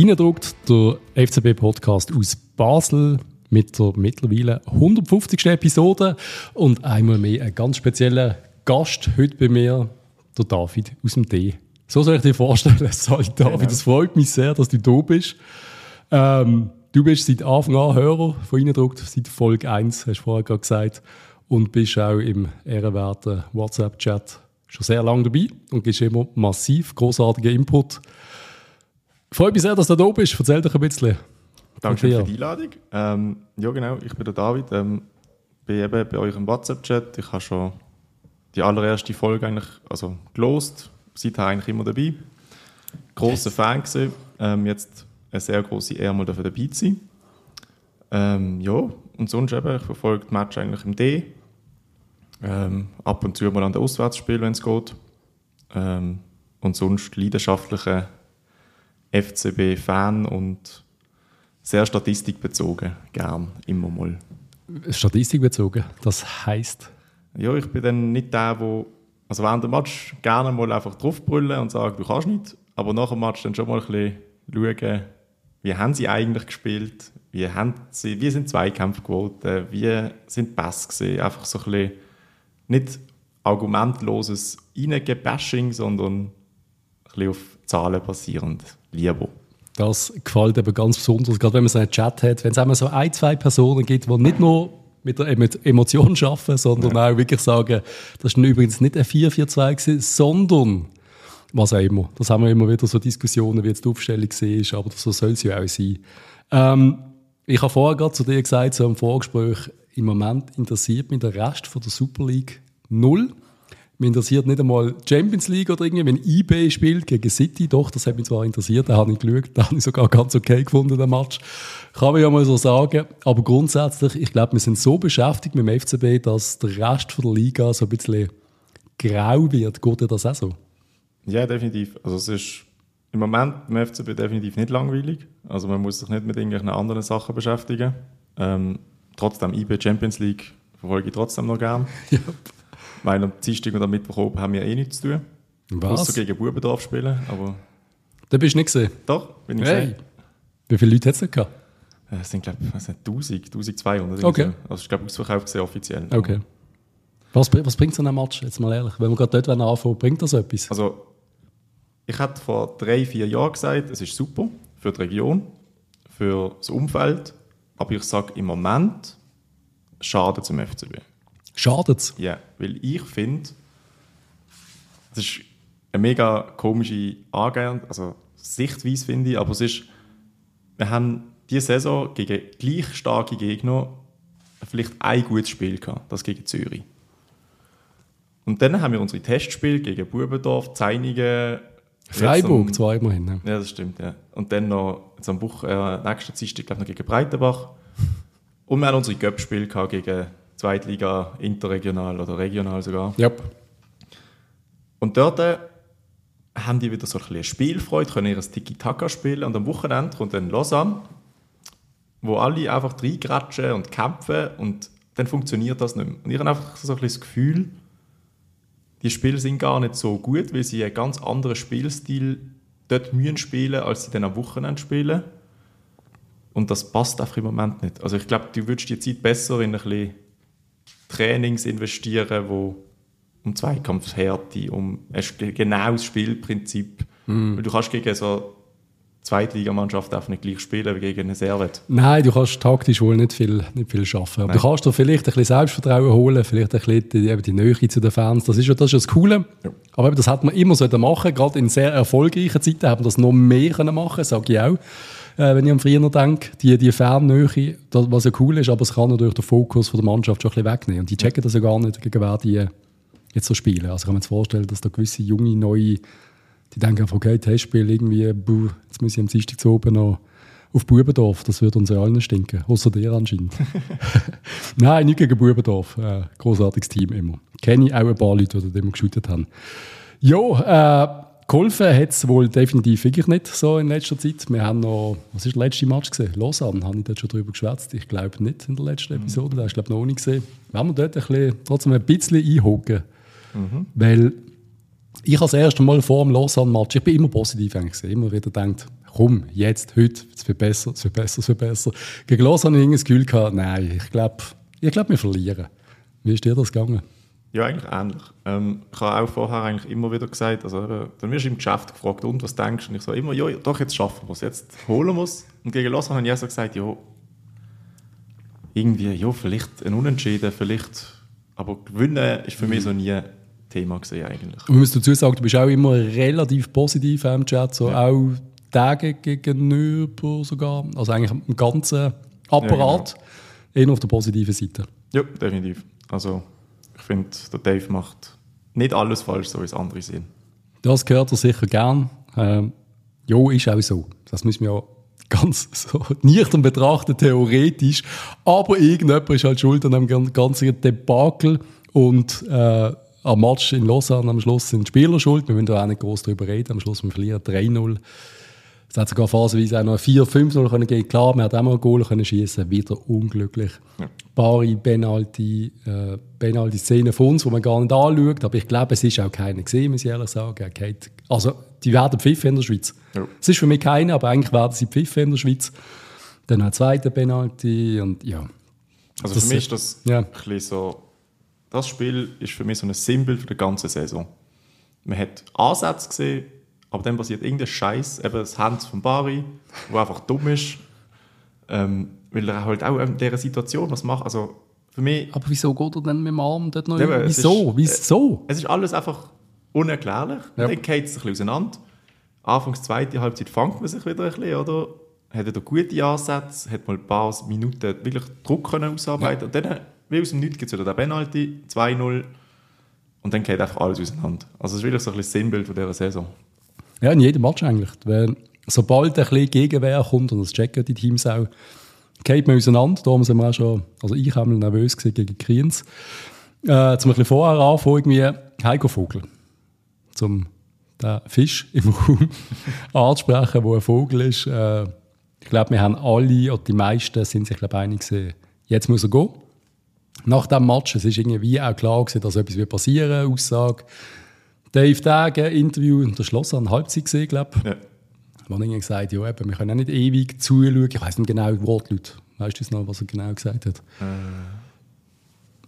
Reindruckt der FCB-Podcast aus Basel mit der mittlerweile 150. Episode und einmal mehr ein ganz spezieller Gast heute bei mir, der David aus dem D. So soll ich dir vorstellen, Sali David. Es genau. freut mich sehr, dass du da bist. Ähm, du bist seit Anfang an Hörer von Reindruckt, seit Folge 1, hast du vorher gerade gesagt, und bist auch im ehrenwerten WhatsApp-Chat schon sehr lange dabei und gibst immer massiv großartigen Input. Freut mich sehr, dass du da bist. Erzähl doch ein bisschen. Danke für die Einladung. Ähm, ja, genau, ich bin der David. Ähm, bin eben bei euch im WhatsApp-Chat. Ich habe schon die allererste Folge eigentlich also gelost. Seither eigentlich immer dabei. Großer Fan gewesen. Ähm, jetzt eine sehr große Ehre, mal dafür dabei zu sein. Ähm, ja, und sonst eben, ich verfolge das Match eigentlich im D. Ähm, ab und zu mal an den Auswärtsspiel, wenn es geht. Ähm, und sonst leidenschaftliche FCB-Fan und sehr statistikbezogen, gern, immer mal. Statistikbezogen, das heißt? Ja, ich bin dann nicht der, der also während dem Match gerne mal einfach draufbrüllen und sagen, du kannst nicht, aber nach dem Match dann schon mal ein bisschen schauen, wie haben sie eigentlich gespielt, wie, haben sie, wie sind Zweikämpfe geworden, wie sind Pass gesehen, einfach so ein bisschen nicht argumentloses Reingebashing, sondern bisschen auf Zahlen basierend lieber. Das gefällt eben ganz besonders, gerade wenn man so einen Chat hat, wenn es einmal so ein, zwei Personen gibt, die nicht nur mit der Emotion arbeiten, sondern ja. auch wirklich sagen, das ist übrigens nicht ein 4-4-2 sondern was auch immer. Das haben wir immer wieder so Diskussionen, wie jetzt die Aufstellung war, aber so soll es ja auch sein. Ähm, ich habe vorher gerade zu dir gesagt, so im Vorgespräch, im Moment interessiert mich der Rest von der Super League null. Mich interessiert nicht einmal Champions League oder irgendwie, wenn eBay spielt gegen City. Doch, das hat mich zwar interessiert, da habe ich geschaut, da habe ich sogar ganz okay gefunden, den Match. Kann man ja mal so sagen. Aber grundsätzlich, ich glaube, wir sind so beschäftigt mit dem FCB, dass der Rest von der Liga so ein bisschen grau wird. Geht dir das auch so? Ja, definitiv. Also es ist im Moment im FCB definitiv nicht langweilig. Also man muss sich nicht mit irgendwelchen anderen Sachen beschäftigen. Ähm, trotzdem, IB Champions League verfolge ich trotzdem noch gern. Ja. Weil am Dienstag und am Mittwoch oben haben wir eh nichts zu tun. Was? Außer gegen Bubendorf spielen, aber... Da bist du nicht gesehen? Doch, bin ich hey. gesehen. Wie viele Leute hat es gehabt? Äh, es sind, glaube ich, 1000, 1200. Okay. So. Also ich glaube, ausverkauft sehr offiziell. Okay. Was, was bringt so ein Match, jetzt mal ehrlich? Wenn wir gerade dort anfangen, bringt das etwas? Also, ich hatte vor drei, vier Jahren gesagt, es ist super für die Region, für das Umfeld, aber ich sage im Moment, schadet zum FCB. Schadet es? Ja, weil ich finde, das ist eine mega komische Angehend, also Sichtweise finde ich, aber es ist, wir haben diese Saison gegen gleich starke Gegner vielleicht ein gutes Spiel gehabt, das gegen Zürich. Und dann haben wir unsere Testspiele gegen Bubendorf, Zeinigen, Freiburg am, zweimal hin. Ja. ja, das stimmt, ja. Und dann noch jetzt am Buch, äh, nächsten Dienstag, glaube noch gegen Breitenbach. Und wir haben unsere Göppspiele gegen Zweitliga, interregional oder regional sogar. Yep. Und dort äh, haben die wieder so ein bisschen Spielfreude, können ihr Tiki-Taka spielen und am Wochenende kommt dann Lausanne, wo alle einfach reingratschen und kämpfen und dann funktioniert das nicht mehr. Und ich habe einfach so ein bisschen das Gefühl, die Spiele sind gar nicht so gut, weil sie einen ganz anderen Spielstil dort mühen spielen, als sie dann am Wochenende spielen. Und das passt einfach im Moment nicht. Also ich glaube, du würdest die Zeit besser in ein bisschen Trainings investieren, wo um Zweikampfshärte, um ein genaues Spielprinzip. Weil du kannst gegen so Zweitligamannschaft einfach nicht gleich spielen wie gegen eine Servet. Nein, du kannst taktisch wohl nicht viel, nicht viel schaffen. Aber du kannst dir vielleicht ein bisschen Selbstvertrauen holen, vielleicht ein bisschen die, die Nähe zu den Fans. Das ist ja das, ist das Coole. Ja. Aber das hat man immer so machen Gerade in sehr erfolgreichen Zeiten haben wir das noch mehr können machen, sage ich auch äh, wenn ich an früher denke, die, die Fernnähe, das, was ja cool ist, aber es kann natürlich den Fokus von der Mannschaft schon ein bisschen wegnehmen. Und die checken das ja gar nicht, gegen wer die jetzt so spielen. Also kann man sich vorstellen, dass da gewisse junge, neue, die denken einfach, okay, Testspiel irgendwie, buh, jetzt muss ich am Dienstag zu oben noch auf Bubendorf, das würde uns ja allen stinken, außer dir anscheinend. Nein, nicht gegen Bubendorf, äh, großartiges Team immer. Kenne ich auch ein paar Leute, die immer geshootet haben. Ja, äh, Geholfen hat es wohl definitiv wirklich nicht so in letzter Zeit. Wir haben noch, was ist der letzte Match gesehen? Lausanne, habe ich dort schon drüber geschwätzt? Ich glaube nicht in der letzten mhm. Episode, da hast du glaube noch nicht gesehen. Wenn wir dort ein bisschen, trotzdem ein bisschen einhocken, mhm. weil ich als erstes Mal vor dem Lausanne-Match, ich bin immer positiv eigentlich immer wieder gedacht, komm, jetzt, heute, es wird besser, es wird besser, es wird besser. Gegen Los habe ich das Gefühl gehabt, nein, ich glaube, ich glaub, wir verlieren. Wie ist dir das gegangen? Ja, eigentlich ähnlich. Ähm, ich habe auch vorher eigentlich immer wieder gesagt, also dann wirst du im Geschäft gefragt, und was denkst du? Und ich so immer, ja, doch, jetzt schaffen wir es, jetzt holen wir es. Und gegen Lausanne habe ich auch so gesagt, ja, irgendwie, ja, vielleicht ein Unentschieden, vielleicht, aber gewinnen ist für mich so nie Thema gesehen eigentlich. Und muss dazu sagen, du bist auch immer relativ positiv im Chat, so ja. auch Tage gegenüber sogar, also eigentlich im ganzen Apparat, ja, genau. eher auf der positiven Seite. Ja, definitiv. Also finde, der Dave macht nicht alles falsch, so wie es andere sehen. Das gehört er sicher gern. Ähm, jo, ist auch so. Das müssen wir ja ganz so nüchtern betrachten, theoretisch. Aber irgendjemand ist halt schuld an dem ganzen Debakel und äh, am Match in Lausanne am Schluss sind die Spieler schuld. Wir müssen da auch nicht groß darüber reden. Am Schluss wir verlieren 3-0. Es hat sogar phasenweise auch noch 4-5-0 können gehen. Klar, man hat auch mal ein Goal können schießen, wieder unglücklich. Ja. Bari, Penalty, äh, Penalty-Szene von uns, die man gar nicht anschaut. Aber ich glaube, es ist auch keine gesehen, muss ich ehrlich sagen. Also, die werden pfiffen in der Schweiz. Ja. Es ist für mich keine, aber eigentlich werden sie pfiffen in der Schweiz. Dann ein zweiter Penalty und ja. Also das für mich ist das ja. ein bisschen so, das Spiel ist für mich so ein Symbol für die ganze Saison. Man hat Ansätze gesehen, aber dann passiert irgendein Scheiß, eben das Hand von Bari, wo einfach dumm ist, ähm, weil er halt auch in dieser Situation was macht. Also für mich. Aber wieso geht er denn mit dem Arm dort noch? Eben, wieso? Ist, wieso? Es ist alles einfach unerklärlich. Ja. Dann geht es ein bisschen auseinander. Anfangs zweite Halbzeit fängt man sich wieder ein bisschen, oder? Hat er gute Ansätze, hat mal ein paar Minuten wirklich Druck können ausarbeiten ja. und dann, wie aus dem Nichts, gibt es wieder den Penalty, 2-0 und dann geht einfach alles auseinander. Also es ist wirklich so ein bisschen Sinnbild von dieser Saison. Ja, in jedem Match eigentlich. Weil, sobald ein bisschen Gegenwehr kommt, und das checken die Teams auch, geht man auseinander. Da sind wir auch schon, also ich habe nervös gegen Kriens. Äh, zum ein bisschen vorher anfangen, irgendwie Heiko Vogel. Zum den Fisch im Raum anzusprechen, wo ein Vogel ist. Äh, ich glaube, wir haben alle, oder die meisten sind sich glaube einig gewesen, jetzt muss er gehen. Nach dem Match, es ist irgendwie auch klar gewesen, dass etwas passieren wird, Aussage, Dave Dage, Interview in der Schloss an Halbzeit gesehen, glaube ich. Ja. Man hat gesagt, ja, eben, wir können auch nicht ewig zuschauen. Ich weiß nicht genau die Wortlaut. Weißt du noch, was er genau gesagt hat? Äh,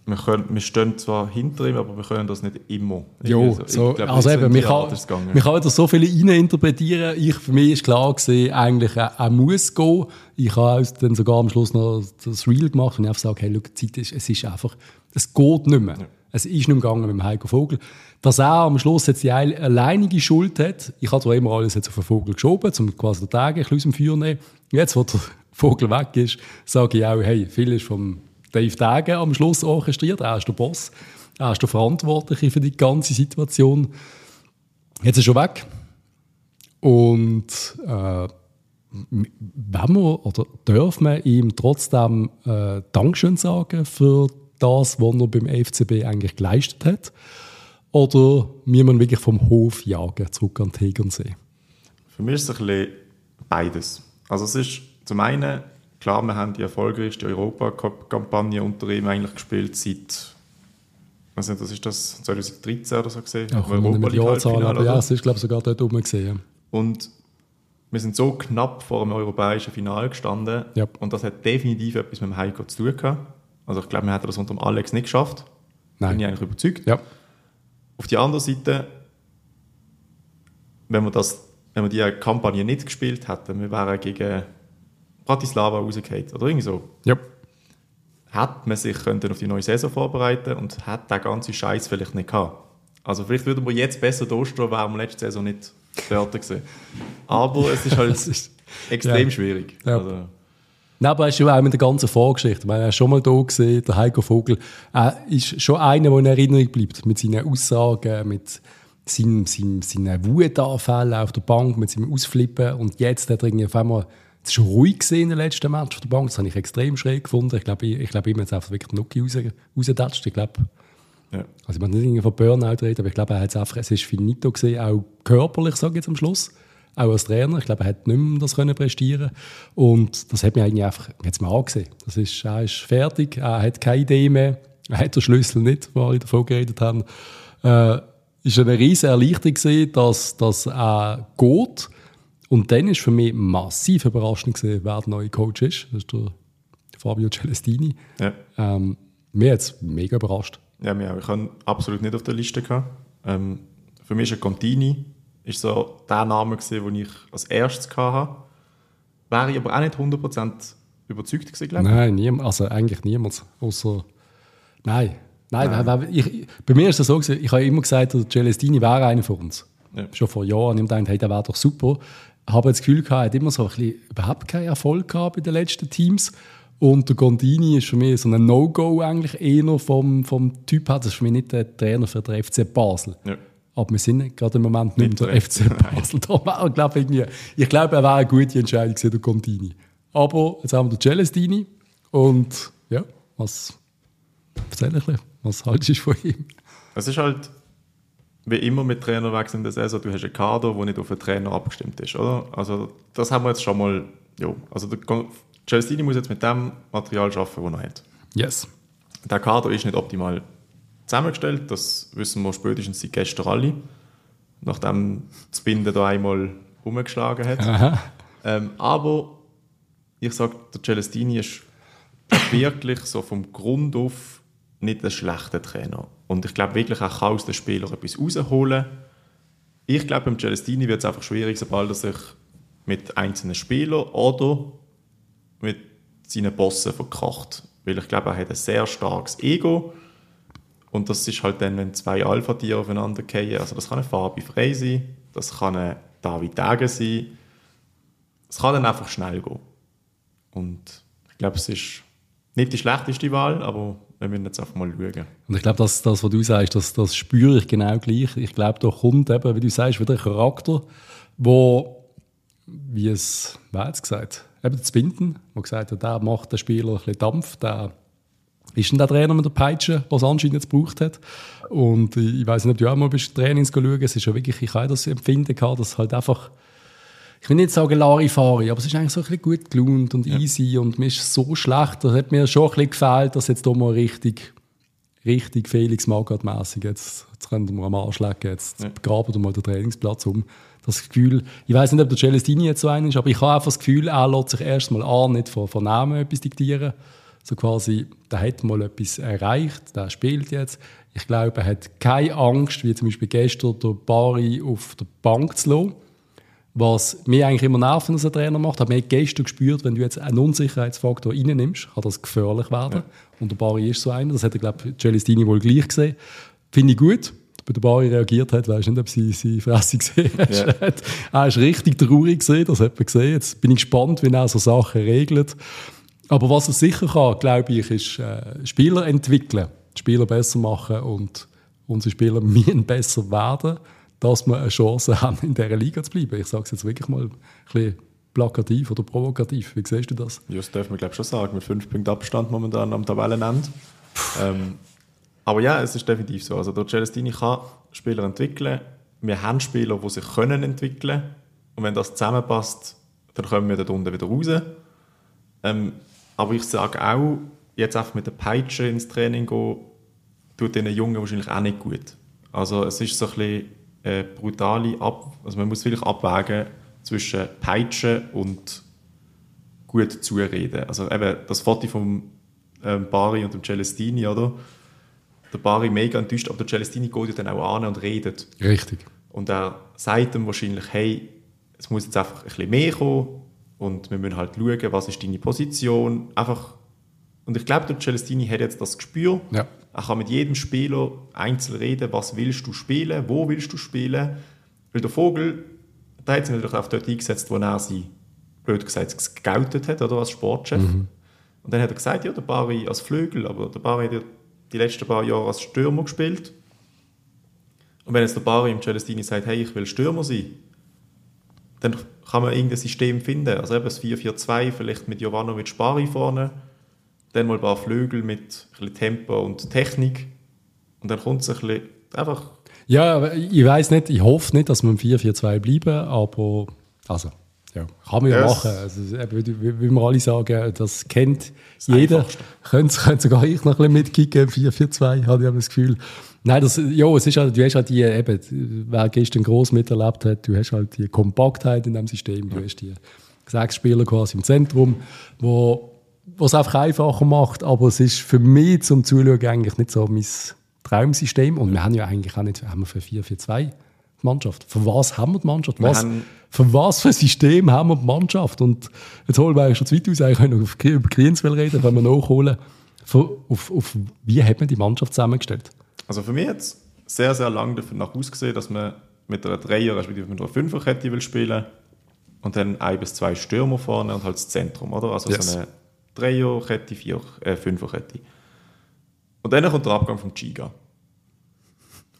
wir, können, wir stehen zwar hinter ihm, aber wir können das nicht immer. Jo, so, glaub, also eben, man kann, man kann da so viele interpretieren. Ich, für mich ist klar gewesen, eigentlich, er, er muss gehen. Ich habe dann sogar am Schluss noch das Reel gemacht und ich einfach gesagt, hey, schau, die Zeit ist, es ist einfach, es geht nicht mehr. Ja. Es ist nicht gegangen mit dem Heiko Vogel. Dass er am Schluss jetzt die alleinige Schuld hat, ich habe zwar immer alles jetzt auf den Vogel geschoben, um quasi den Tag ein bisschen aus dem Feuer nehmen. Jetzt, wo der Vogel weg ist, sage ich auch, hey, viel ist vom Dave Tage am Schluss orchestriert. Er ist der Boss. Er ist der Verantwortliche für die ganze Situation. Jetzt ist er weg. Und äh, wenn wir oder dürfen wir ihm trotzdem äh, Dankeschön sagen für das, was er beim FCB eigentlich geleistet hat? Oder wir wirklich vom Hof jagen, zurück an Tegernsee? Für mich ist es ein bisschen beides. Also es ist zum einen, klar, wir haben die erfolgreichste Europacup-Kampagne unter ihm eigentlich gespielt seit, was nicht, das ist das 2013 oder so gesehen. Ja, Europa League Jahrzahl, aber ja, es ist glaube ich sogar dort oben gesehen. Und wir sind so knapp vor dem europäischen Finale gestanden ja. und das hat definitiv etwas mit dem Heiko zu tun gehabt. Also ich glaube, wir hätten das unter dem Alex nicht geschafft. Nein. Bin ich eigentlich überzeugt. Ja. Auf die andere Seite, wenn wir, das, wenn wir die Kampagne nicht gespielt hätten, wir wären gegen Bratislava rausgefallen oder irgendwie so. Ja. Hätte man sich können auf die neue Saison vorbereiten und hätte den ganzen Scheiß vielleicht nicht gehabt. Also vielleicht würden wir jetzt besser durchstehen, wären wir letzte Saison nicht dort gewesen. Aber es ist halt extrem ja. schwierig. Ja. Also, Nein, aber er ist auch mit der ganzen Vorgeschichte. Er hat schon mal da gesehen, der Heiko Vogel. Er ist schon einer, der in Erinnerung bleibt. Mit seinen Aussagen, mit seinen, seinen, seinen Wutanfällen auf der Bank, mit seinem Ausflippen. Und jetzt hat er irgendwie auf einmal, es ist ruhig gesehen in den letzten Match auf der Bank. Das habe ich extrem schräg gefunden. Ich glaube, ich, ich glaube, ihm hat es einfach wirklich Nuki raus, rausgetatscht. Ich glaube, ja. Also ich möchte nicht von Burnout reden, aber ich glaube, er hat es einfach, es ist finito gesehen, auch körperlich, sage ich jetzt am Schluss auch als Trainer. Ich glaube, er hat nicht mehr das können prestieren Und das hat mir eigentlich einfach, jetzt mal angesehen. Das ist, er ist fertig, er hat keine Idee mehr, er hat den Schlüssel nicht, wo wir davon geredet haben. Äh, ist eine riesige Erleichterung gesehen, dass, dass er geht. Und dann ist für mich massiv überraschend gesehen, wer der neue Coach ist. Das ist der Fabio Celestini. Ja. Ähm, mir hat es mega überrascht. Ja, mir auch. Ich habe absolut nicht auf der Liste gehabt. Ähm, für mich ist ein Contini ist so der Name gewesen, den ich als erstes hatte. Wäre ich aber auch nicht 100% überzeugt gewesen, glaube ich. Nein, niemand, also eigentlich niemand. Außer. Nein. Nein, Nein. Weil ich, bei mir ist es so, gewesen, ich habe immer gesagt, der Celestini wäre einer von uns. Ja. Schon vor Jahren. Ich dachte, hey, der wäre doch super. Ich habe das Gefühl er hat immer so ein bisschen, überhaupt keinen Erfolg gehabt bei den letzten Teams. Und der Gondini ist für mich so ein No-Go eigentlich eher vom, vom Typ her. Das ist für mich nicht der Trainer für den FC Basel. Ja. Aber wir sind gerade im Moment nicht der FC Basel. Ich, glaube, irgendwie, ich glaube, er wäre eine gute Entscheidung gewesen, der Gondini. Aber jetzt haben wir den Celestini. Und ja, was erzähl ich ein Was haltest du von ihm? Es ist halt wie immer mit Trainerwechsel in der Saison, du hast einen Kader, der nicht auf den Trainer abgestimmt ist, oder? Also das haben wir jetzt schon mal, ja, also der Celestini muss jetzt mit dem Material arbeiten, das er hat. Yes. Der Kader ist nicht optimal zusammengestellt, das wissen wir spätestens seit gestern alle, nachdem das Binden da einmal umgeschlagen hat. Ähm, aber ich sage, der Celestini ist wirklich so vom Grund auf nicht ein schlechter Trainer. Und ich glaube wirklich, er kann aus den Spielern etwas rausholen. Ich glaube, beim Celestini wird es einfach schwierig, sobald er sich mit einzelnen Spielern oder mit seinen Bossen verkracht. Weil ich glaube, er hat ein sehr starkes Ego. Und das ist halt dann, wenn zwei Alpha-Tiere aufeinander fallen. Also das kann ein Fabi Frey sein, das kann ein David Degen sein. Es kann dann einfach schnell gehen. Und ich glaube, es ist nicht die schlechteste Wahl, aber wir müssen jetzt einfach mal schauen. Und ich glaube, das, das, was du sagst, das, das spüre ich genau gleich. Ich glaube, da kommt eben, wie du sagst, wieder ein Charakter, wo, wie es, wer hat es gesagt, eben das Binden, wo gesagt hat, der macht den Spieler ein bisschen Dampf, der ist denn der Trainer mit der Peitsche, was anscheinend jetzt gebraucht hat. Und ich weiß nicht, ob du auch mal bist Trainings schauen, es ist ja wirklich, ich habe das Empfinden gehabt, dass halt einfach ich will nicht sagen Larifari, aber es ist eigentlich so ein bisschen gut gelaunt und ja. easy und mir ist so schlecht, das hat mir schon ein bisschen gefehlt, dass jetzt hier mal richtig, richtig Felix Magath-mässig, jetzt, jetzt können wir am Arsch legen, jetzt ja. begraben wir mal den Trainingsplatz um. Das Gefühl, ich weiß nicht, ob der Celestini jetzt so einer ist, aber ich habe einfach das Gefühl, er lässt sich erstmal an, nicht von, von Namen etwas diktieren. So quasi, der hat mal etwas erreicht, der spielt jetzt. Ich glaube, er hat keine Angst, wie zum Beispiel gestern der Bari auf der Bank zu lassen was mir eigentlich immer nerven, als ein Trainer macht, habe ich gestern gespürt, wenn du jetzt einen Unsicherheitsfaktor reinnimmst, kann das gefährlich werden. Ja. Und der Bari ist so einer, das hat, glaube ich, Celestini wohl gleich gesehen. Finde ich gut. Bei der Bari reagiert hat, weiß nicht, ob sie sie Fresse gesehen hat. Ja. er ist richtig traurig gesehen, das hat man gesehen. Jetzt bin ich gespannt, wie er so Sachen regelt. Aber was er sicher kann, glaube ich, ist äh, Spieler entwickeln, Spieler besser machen und unsere Spieler müssen besser werden dass wir eine Chance haben, in dieser Liga zu bleiben. Ich sage es jetzt wirklich mal ein bisschen plakativ oder provokativ. Wie siehst du das? Ja, das dürfen wir glaube schon sagen, mit fünf Punkten Abstand momentan am Tabellenende. ähm, aber ja, es ist definitiv so. Also der Celestini kann Spieler entwickeln. Wir haben Spieler, die sich können entwickeln können. Und wenn das zusammenpasst, dann kommen wir da unten wieder raus. Ähm, aber ich sage auch, jetzt einfach mit der Peitsche ins Training gehen, tut den Jungen wahrscheinlich auch nicht gut. Also es ist so ein bisschen äh, brutale Ab also man muss wirklich abwägen zwischen Peitschen und gut zureden. Also eben das Foto von ähm, Bari und dem Celestini, oder? Der Bari mega enttäuscht, aber der Celestini geht ja dann auch an und redet. Richtig. Und er sagt ihm wahrscheinlich, hey, es muss jetzt einfach ein bisschen mehr kommen und wir müssen halt schauen, was ist deine Position. Einfach und ich glaube, der Celestini hat jetzt das Gespür. Ja. Er kann mit jedem Spieler einzeln reden, was willst du spielen, wo willst du spielen. Weil der Vogel, der hat sich natürlich auf dort eingesetzt, wo er sie, blöd gesagt, gescoutet hat, oder als Sportchef. Mhm. Und dann hat er gesagt, ja, der Bari als Flügel, aber der Bari hat ja die letzten paar Jahre als Stürmer gespielt. Und wenn jetzt der Bari im Celestini sagt, hey, ich will Stürmer sein, dann kann man irgendein System finden. Also eben das 4-4-2, vielleicht mit Jovanovic Bari vorne dann mal ein paar Flügel mit ein bisschen Tempo und Technik und dann kommt es ein bisschen einfach... Ja, ich weiß nicht, ich hoffe nicht, dass wir im 4-4-2 bleiben, aber also, Ja, kann man ja Yes. machen. Also, wie, wie wir alle sagen, das kennt jeder. Könnte, sogar ich noch ein bisschen mitkicken, 4-4-2, habe ich das Gefühl. Nein, das, ja, es ist halt, du hast halt die, eben, wer gestern gross miterlebt hat, du hast halt die Kompaktheit in dem System, du hast die sechs Spieler quasi im Zentrum, wo was einfach einfacher macht, aber es ist für mich zum Zuschauen eigentlich nicht so mein Traumsystem und wir haben ja eigentlich auch nicht, haben wir für 4-4-2 die Mannschaft. Für was haben wir die Mannschaft? Wir Was, für was für ein System haben wir die Mannschaft? Und jetzt holen wir eigentlich schon zu weit aus, eigentlich können wir über Krienswell reden, können wir nachholen. Für, auf, auf, wie hat man die Mannschaft zusammengestellt? Also für mich jetzt sehr, sehr lange davon ausgesehen, dass man mit einer Dreier, respektive mit einer Fünferkette will spielen und dann ein bis zwei Stürmer vorne und halt das Zentrum, oder? Also Yes. so eine Dreierkette, Vier, äh, Fünferkette. Und dann kommt der Abgang vom Giga.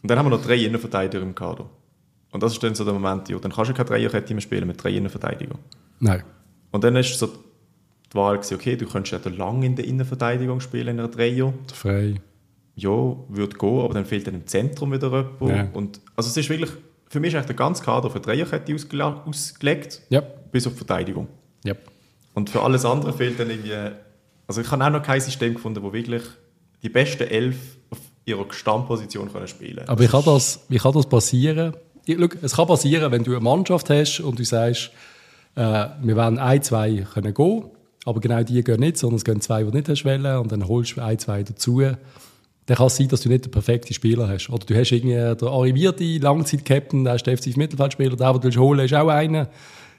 Und dann haben wir noch drei Innenverteidiger im Kader. Und das ist dann so der Moment, ja, dann kannst du keine Dreierkette mehr spielen mit drei Innenverteidigern. Nein. Und dann ist so die Wahl, gewesen, okay, du könntest ja lange in der Innenverteidigung spielen, in einer Dreier Frei. Ja, würde gehen, aber dann fehlt dann im Zentrum wieder jemand. Ja. Und, also es ist wirklich, für mich ist eigentlich der ganze Kader für Dreierkette ausgela- ausgelegt, Ja. bis auf Verteidigung. ja. Und für alles andere fehlt dann irgendwie, also ich habe auch noch kein System gefunden, wo wirklich die besten elf auf ihrer Stammposition können spielen Aber wie kann das, wie kann das passieren? Ich, schau, es kann passieren, wenn du eine Mannschaft hast und du sagst, äh, wir wollen ein, zwei können gehen, aber genau die gehen nicht, sondern es gehen zwei, die nicht hast wollen, und dann holst du ein, zwei dazu. Dann kann es sein, dass du nicht den perfekten Spieler hast. Oder du hast irgendwie den arrivierten Langzeit-Captain, der ist defensiv Mittelfeldspieler, der, den du willst holen, ist auch einer.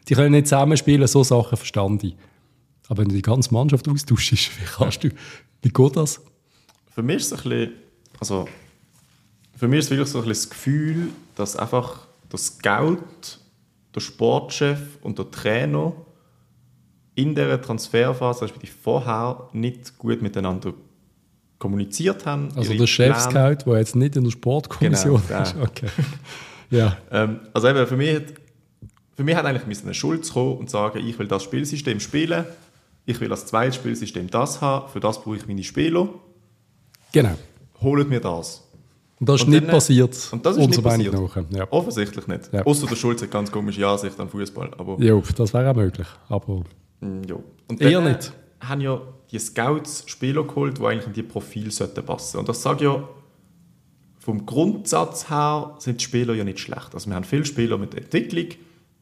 Die können nicht zusammenspielen, so Sachen verstand ich. Aber wenn du die ganze Mannschaft austauschst, wie kannst du, wie geht das? Für mich ist es ein bisschen, also für mich ist wirklich so ein bisschen das Gefühl, dass einfach der Scout, der Sportchef und der Trainer in dieser Transferphase, respektive vorher, nicht gut miteinander kommuniziert haben. Also der Chef-Scout, der jetzt nicht in der Sportkommission Genau, ist. Okay. Ja, Ähm, also eben, für mich, hat, für mich hat eigentlich müssen eine Schuld kommen und sagen, ich will das Spielsystem spielen, ich will als zweites Spielsystem das haben, für das brauche ich meine Spieler, genau. holt mir das. Und das ist Und nicht dann- passiert. und das ist nicht passiert. nach. Ja. Offensichtlich nicht. Ja. Außer der Schulz hat ganz komische Ansicht an Fußball. Aber ja, das wäre auch möglich. Aber mm, ja. Und Eher dann, äh, nicht. Haben ja die Scouts Spieler geholt, die eigentlich in die Profil sollten passen. Und das sage ich ja vom Grundsatz her sind die Spieler ja nicht schlecht. Also wir haben viele Spieler mit Entwicklung,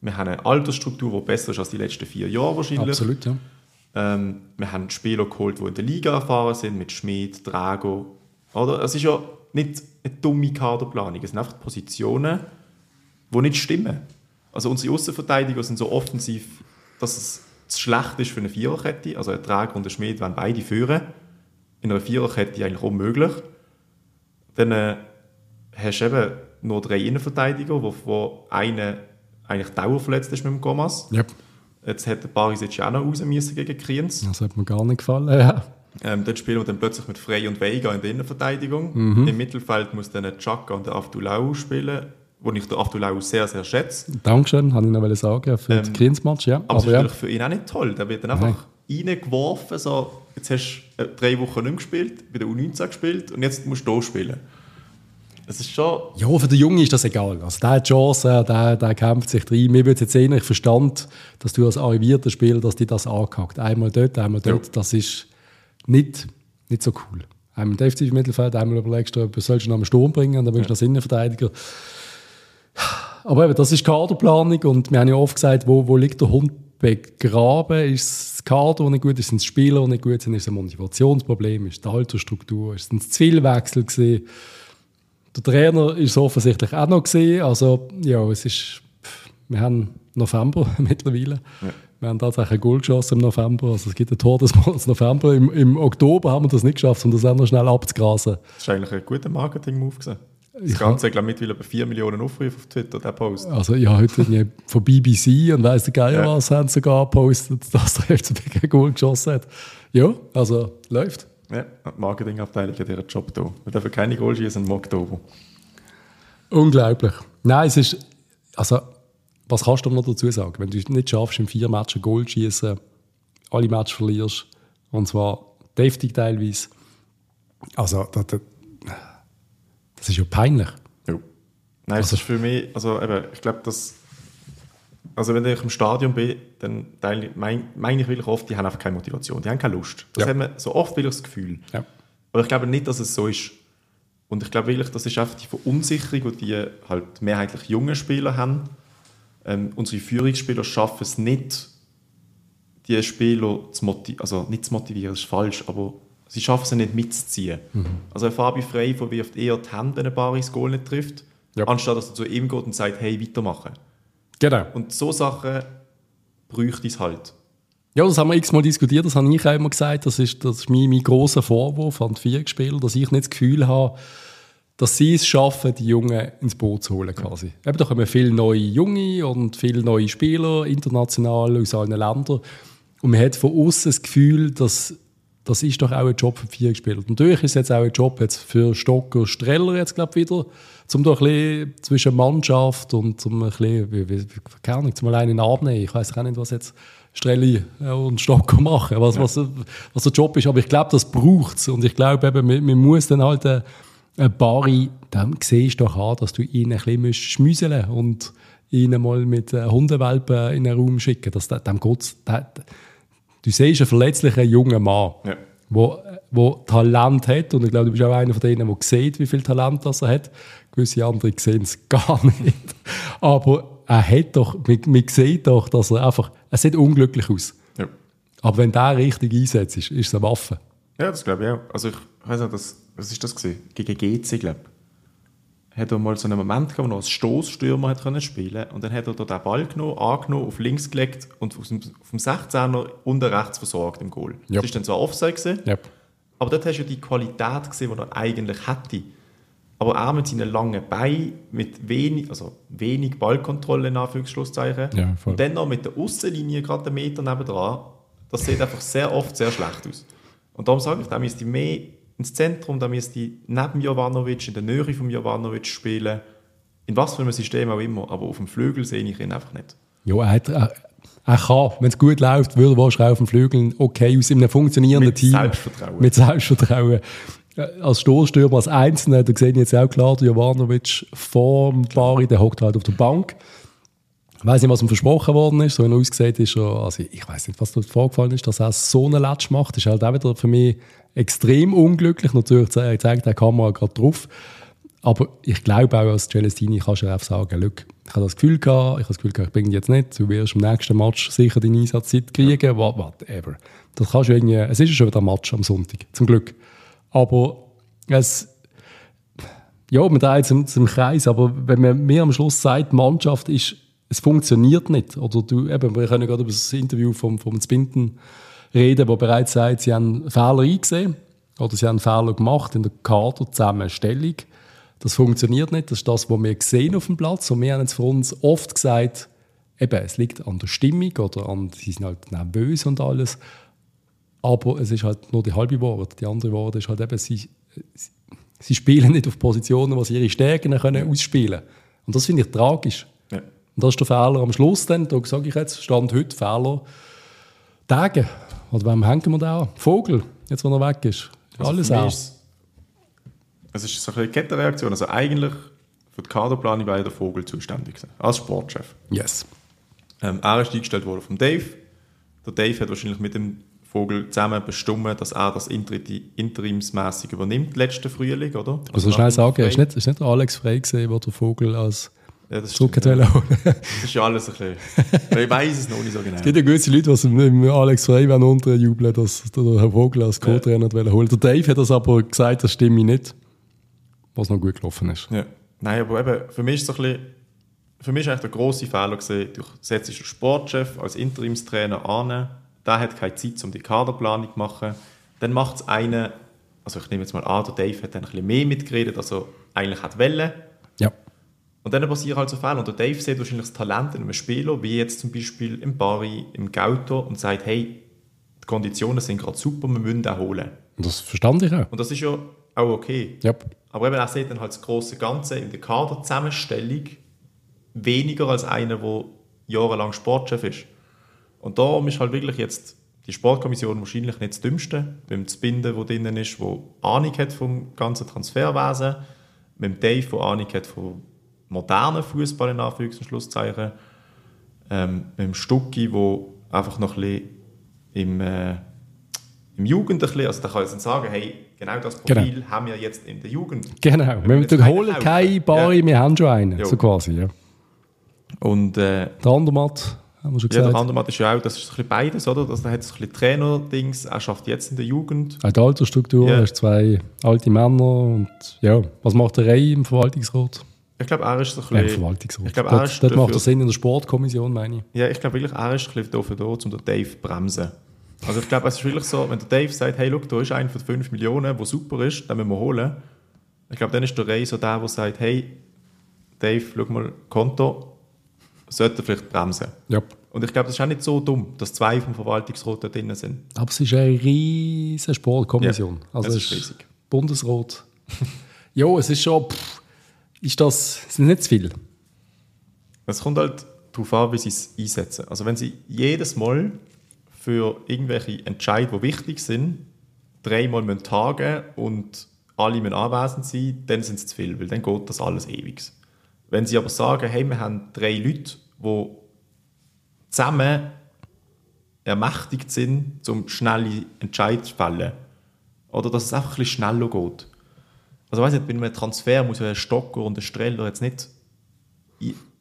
wir haben eine Altersstruktur, die besser ist als die letzten vier Jahre wahrscheinlich. absolut, ja. Ähm, wir haben Spieler geholt, die in der Liga erfahren sind, mit Schmid, Drago. Oder? Es ist ja nicht eine dumme Kaderplanung, es sind einfach Positionen, die nicht stimmen. Also unsere Außenverteidiger sind so offensiv, dass es zu schlecht ist für eine Viererkette. Also ein Drago und ein Schmid wollen beide führen. In einer Viererkette eigentlich unmöglich. Dann äh, hast du eben nur drei Innenverteidiger, wo, wo einer eigentlich dauerverletzt ist mit dem Gomas. ja. Jetzt hätte Barisic ja auch noch raus müssen gegen Kriens. Das hat mir gar nicht gefallen. Ja. Ähm, dort spielen wir dann plötzlich mit Frey und Veiga in der Innenverteidigung. Mhm. Im Mittelfeld muss dann Chaka und der Aftulau spielen, wo ich den Aftulau sehr, sehr schätze. Dankeschön, habe ich noch sagen, für den Grins-Match. Ja. Ähm, Aber, Aber, ja. für ihn auch nicht toll. Der wird dann einfach reingeworfen, so, jetzt hast du äh, drei Wochen nicht mehr gespielt, bei der U19 gespielt und jetzt musst du hier spielen. Es ist schon... ja, für den Jungen ist das egal. Also der hat Chance, der, der kämpft sich rein. Mir würde jetzt sehen, ich verstand, dass du als arrivierter Spieler, dass die das angehackt. Einmal dort, einmal dort. Ja. Das ist nicht, nicht so cool. Einmal im defensiven Mittelfeld, einmal überlegst du, sollst du noch einen Sturm bringen und dann bist du noch Innenverteidiger. Aber eben, das ist Kaderplanung und wir haben ja oft gesagt, wo, wo liegt der Hund begraben? Ist das Kader, nicht gut ist? Sind es Spieler, nicht gut sind? Ist es ein Motivationsproblem? Ist es die Altersstruktur? Sind es zu viele Wechsel gewesen? Der Trainer ist offensichtlich auch noch gesehen. Also, ja, es ist, wir haben November mittlerweile. Wir haben tatsächlich ein Goal geschossen im November. Also, es gibt ein Tor des Monats November. Im, Im Oktober haben wir das nicht geschafft, um das auch noch schnell abzugrasen. Das ist eigentlich ein guter Marketing-Move gewesen. Das Ganze, ich glaube mittlerweile bei 4 Millionen Aufrufe auf Twitter, der Post. Also, ich habe heute von BBC und weiss der Geier Ja. was, haben sogar gepostet, dass der FCB kein Goal geschossen hat. Ja, also, läuft. Ja, die Marketingabteilung hat ihren Job da. Wir dürfen keine Goal schießen im Oktober. Unglaublich. Nein, es ist. Also, was kannst du noch dazu sagen? Wenn du es nicht schaffst, in vier Matches Goal zu schießen, alle Matches verlierst, und zwar deftig teilweise. Also, das, das, das ist ja peinlich. Ja. Nein, das ist für mich, also eben, ich glaube, dass Also wenn ich im Stadion bin, dann meine mein ich wirklich oft, die haben einfach keine Motivation, die haben keine Lust. Das ja. hat man so oft wirklich das Gefühl. Ja. Aber ich glaube nicht, dass es so ist. Und ich glaube wirklich, das ist einfach die Verunsicherung, die halt mehrheitlich junge Spieler haben. Ähm, unsere Führungsspieler schaffen es nicht, die Spieler zu motivieren, also nicht zu motivieren, das ist falsch, aber sie schaffen es nicht mitzuziehen. Mhm. Also Fabi Frey verwirft eher die Hände, wenn ein Baris Goal nicht trifft, ja. anstatt dass er zu ihm geht und sagt, hey, weitermachen. Genau. Und so Sachen bräuchte es halt. Ja, das haben wir x-mal diskutiert, das habe ich auch immer gesagt, das ist, das ist mein, mein grosser Vorwurf an die Vierspieler, dass ich nicht das Gefühl habe, dass sie es schaffen, die Jungen ins Boot zu holen quasi. Ja. Eben, da kommen viele neue Junge und viele neue Spieler, international aus allen Ländern. Und man hat von außen das Gefühl, dass das ist doch auch ein Job für vier gespielt. Natürlich ist es jetzt auch ein Job jetzt für Stocker Streller jetzt glaube wieder, zum doch ein bisschen zwischen Mannschaft und zum ein bisschen, wie, wie, keine Ahnung, zum alleine abnehmen. Ich weiß auch nicht, was jetzt Strelli und Stocker machen, was, ja. was, was der Job ist. Aber ich glaube, das braucht es. Und ich glaube eben, man, man muss dann halt ein, ein Bari, dann siehst du doch an, dass du ihn ein bisschen schmüseln und ihn mal mit Hundewelpen in einen Raum schicken. Das, dem geht's, du siehst einen verletzlichen jungen Mann, ja. wo, wo Talent hat. Und ich glaube, du bist auch einer von denen, der sieht, wie viel Talent das er hat. Gewisse andere sehen es gar nicht. Aber er hat doch, man, man sieht doch, dass er einfach, er sieht unglücklich aus. Ja. Aber wenn der richtig einsetzt, ist, ist es eine Waffe. Ja, das glaube ich auch. Also ich weiß nicht, das, was ist das gesehen? Gegen GC, glaube ich hat er mal so einen Moment gehabt, wo er als Stoßstürmer hat können spielen und dann hat er da den Ball genommen, angenommen, auf links gelegt und auf dem, auf dem 16er unten rechts versorgt im Goal. Yep. Das war dann zwar Offside gewesen, yep. aber dort hast du ja die Qualität gesehen, die er eigentlich hätte. Aber auch mit seinen langen Beinen, mit wenig, also wenig Ballkontrolle in Anführungsschlusszeichen ja, und dann noch mit der Außenlinie gerade einen Meter nebendran, das sieht einfach sehr oft sehr schlecht aus. Und darum sage ich, da müsste mehr ins Zentrum, da müsste neben Jovanovic, in der Nähe von Jovanovic spielen. In was für einem System auch immer, aber auf dem Flügel sehe ich ihn einfach nicht. Ja, er, hat, er, er kann, wenn es gut läuft, würde er auf dem Flügel okay aus in einem funktionierenden mit Team. Mit Selbstvertrauen. Mit Selbstvertrauen. Als Stoßstürmer, als Einzelner, da sehe ich jetzt auch klar, Jovanovic vor dem Bari, der hockt halt auf der Bank. Ich weiß nicht, was ihm versprochen worden ist. So wie er ausgesehen ist, also ich weiß nicht, was dort vorgefallen ist, dass er so einen Latsch macht. Das ist halt auch wieder für mich extrem unglücklich. Natürlich zeigt der Kamera gerade drauf. Aber ich glaube auch als Celestini kannst du einfach sagen, Look, ich habe das Gefühl gehabt, ich habe das Gefühl gehabt, ich bin jetzt nicht, du wirst im nächsten Match sicher deine Einsatzzeit kriegen, whatever. Das kannst du irgendwie, es ist ja schon wieder ein Match am Sonntag, zum Glück. Aber es, ja, man dreht zum, zum Kreis, aber wenn man mir am Schluss sagt, die Mannschaft ist, es funktioniert nicht, oder du, eben, wir können gerade über das Interview vom, vom Spinten reden, der bereits sagt, sie haben Fehler eingesehen oder sie haben Fehler gemacht in der Kaderzusammenstellung. Das funktioniert nicht. Das ist das, was wir sehen auf dem Platz. Und wir haben es für uns oft gesagt, eben, es liegt an der Stimmung oder an, sie sind halt nervös und alles. Aber es ist halt nur die halbe Wahrheit. Die andere Wahrheit ist halt eben, sie, sie spielen nicht auf Positionen, wo sie ihre Stärken können ausspielen können. Und das finde ich tragisch. Und das ist der Fehler am Schluss dann. Da sage ich jetzt, Stand heute, Fehler. Tage. Oder wem hängen wir da an? Vogel, jetzt wo er weg ist. Also Alles aus. Es ist so eine Kettenreaktion. Also eigentlich für die Kaderplanung war der Vogel zuständig, als Sportchef. Yes. Ähm, er ist eingestellt worden von Dave. Der Dave hat wahrscheinlich mit dem Vogel zusammen bestimmt, dass er das Inter interimsmäßig übernimmt, letzten Frühling, oder? Also, also schnell sagen, ist nicht, ist nicht Alex Frey gesehen, wo der Vogel als ja, das, stimmt, ja. das ist ja alles ein bisschen. Ich weiß es noch nicht so genau. Es gibt ja gewisse Leute, die mit Alex Frey unterjubeln, dass der Herr Vogel als Co-Trainer ja. holen Der Dave hat das aber gesagt, das stimme nicht. Was noch gut gelaufen ist. Ja. Nein, aber eben, für mich ist es ein bisschen. Für mich eigentlich der grosse Fehler gesehen, du setzt den Sportchef als Interimstrainer an, der hat keine Zeit, um die Kaderplanung zu machen. Dann macht es einen, also ich nehme jetzt mal an, der Dave hat dann ein bisschen mehr mitgeredet, als er eigentlich hat wollen. Und dann passieren halt so Fälle. Und der Dave sieht wahrscheinlich das Talent in einem Spieler, wie jetzt zum Beispiel im Bari, im Gauto, und sagt, hey, die Konditionen sind gerade super, wir müssen den holen. Und das verstand ich auch. Und das ist ja auch okay. Yep. Aber eben, er sieht dann halt das große Ganze in der Kaderzusammenstellung weniger als einer, der jahrelang Sportchef ist. Und darum ist halt wirklich jetzt die Sportkommission wahrscheinlich nicht das Dümmste, mit dem Binden, der drinnen ist, der Ahnung hat vom ganzen Transferwesen, mit dem Dave, der Ahnung hat von modernen Fußball in Anführungs- und Schlusszeichen. ähm, mit dem Stucki, wo einfach noch ein bisschen im, äh, im Jugend ein bisschen, also da kann ich jetzt sagen, hey, genau das Profil Genau. haben wir jetzt in der Jugend. Genau. Wir jetzt holen keine. Bari, Ja. wir haben schon einen. Jo. So quasi, ja. Und äh, Der Andermatt, haben wir schon ja, der gesagt. Andermatt ist ja auch, das ist ein bisschen beides, oder? Also, er hat so ein bisschen Trainer-Dings, er schafft jetzt in der Jugend. Die Altersstruktur, Ja. ja. hast zwei alte Männer und ja, was macht der Rey im Verwaltungsrat? Ich glaube, er ist so ein Ja, bisschen... Verwaltungsrat. ich glaube, er ist dort macht dafür- das Sinn in der Sportkommission, meine ich. Ja, ich glaube wirklich, er ist ein bisschen dafür da, um den Dave zu bremsen. Also ich glaube, es ist wirklich so, wenn der Dave sagt, hey, look, da ist einer von 5 Millionen, der super ist, den müssen wir holen. Ich glaube, dann ist der Ray so der, der sagt, hey, Dave, schau mal, Konto, sollte vielleicht bremsen. Ja. Und ich glaube, das ist auch nicht so dumm, dass zwei vom Verwaltungsrat da drin sind. Aber es ist eine riesige Sportkommission. Ja, also es ist riesig. Bundesrat. ja, es ist schon, pff, ist das, ist nicht zu viel. Es kommt halt darauf an, wie sie es einsetzen. Also wenn sie jedes Mal für irgendwelche Entscheidungen, die wichtig sind, dreimal müssen tagen und alle müssen anwesend sein, dann sind es zu viel, weil dann geht das alles ewig. Wenn sie aber sagen, hey, wir haben drei Leute, die zusammen ermächtigt sind, um schnelle Entscheidungen zu fällen, oder dass es einfach ein bisschen schneller geht. Also ich weiss nicht, bei einem Transfer muss ja ein Stocker und ein Streller jetzt nicht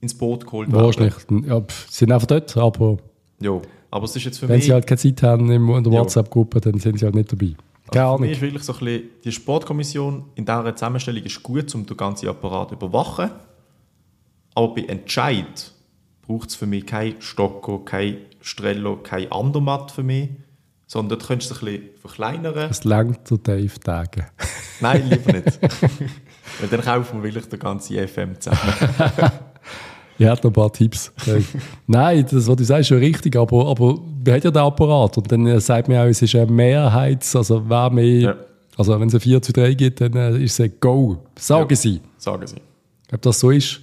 ins Boot geholt Wahrscheinlich. Ja, sie sind einfach dort, aber Ja, aber es ist jetzt für wenn mich... sie halt keine Zeit haben in der. WhatsApp-Gruppe, dann sind sie halt nicht dabei. Keine Also für mich ist wirklich so ein bisschen, die Sportkommission in dieser Zusammenstellung ist gut, um den ganzen Apparat zu überwachen. Aber bei Entscheid braucht es für mich kein Stocko, kein Strello, kein Andermatt für mich. Sondern dort könntest du es ein bisschen verkleinern. Es langt der Dave Tage. Nein, lieber nicht. Weil dann kaufen wir wirklich den ganzen FM zusammen. Ich hätte noch ein paar Tipps. Nein, das, was du sagst, ist schon richtig, aber, aber wir haben ja den Apparat und dann äh, sagt man auch, es ist eine Mehrheits-, also wer mehr, Ja. also wenn es ein 4 zu 3 gibt, dann äh, ist es ein Go. Sagen Ja. sie. Sagen sie. Ob das so ist,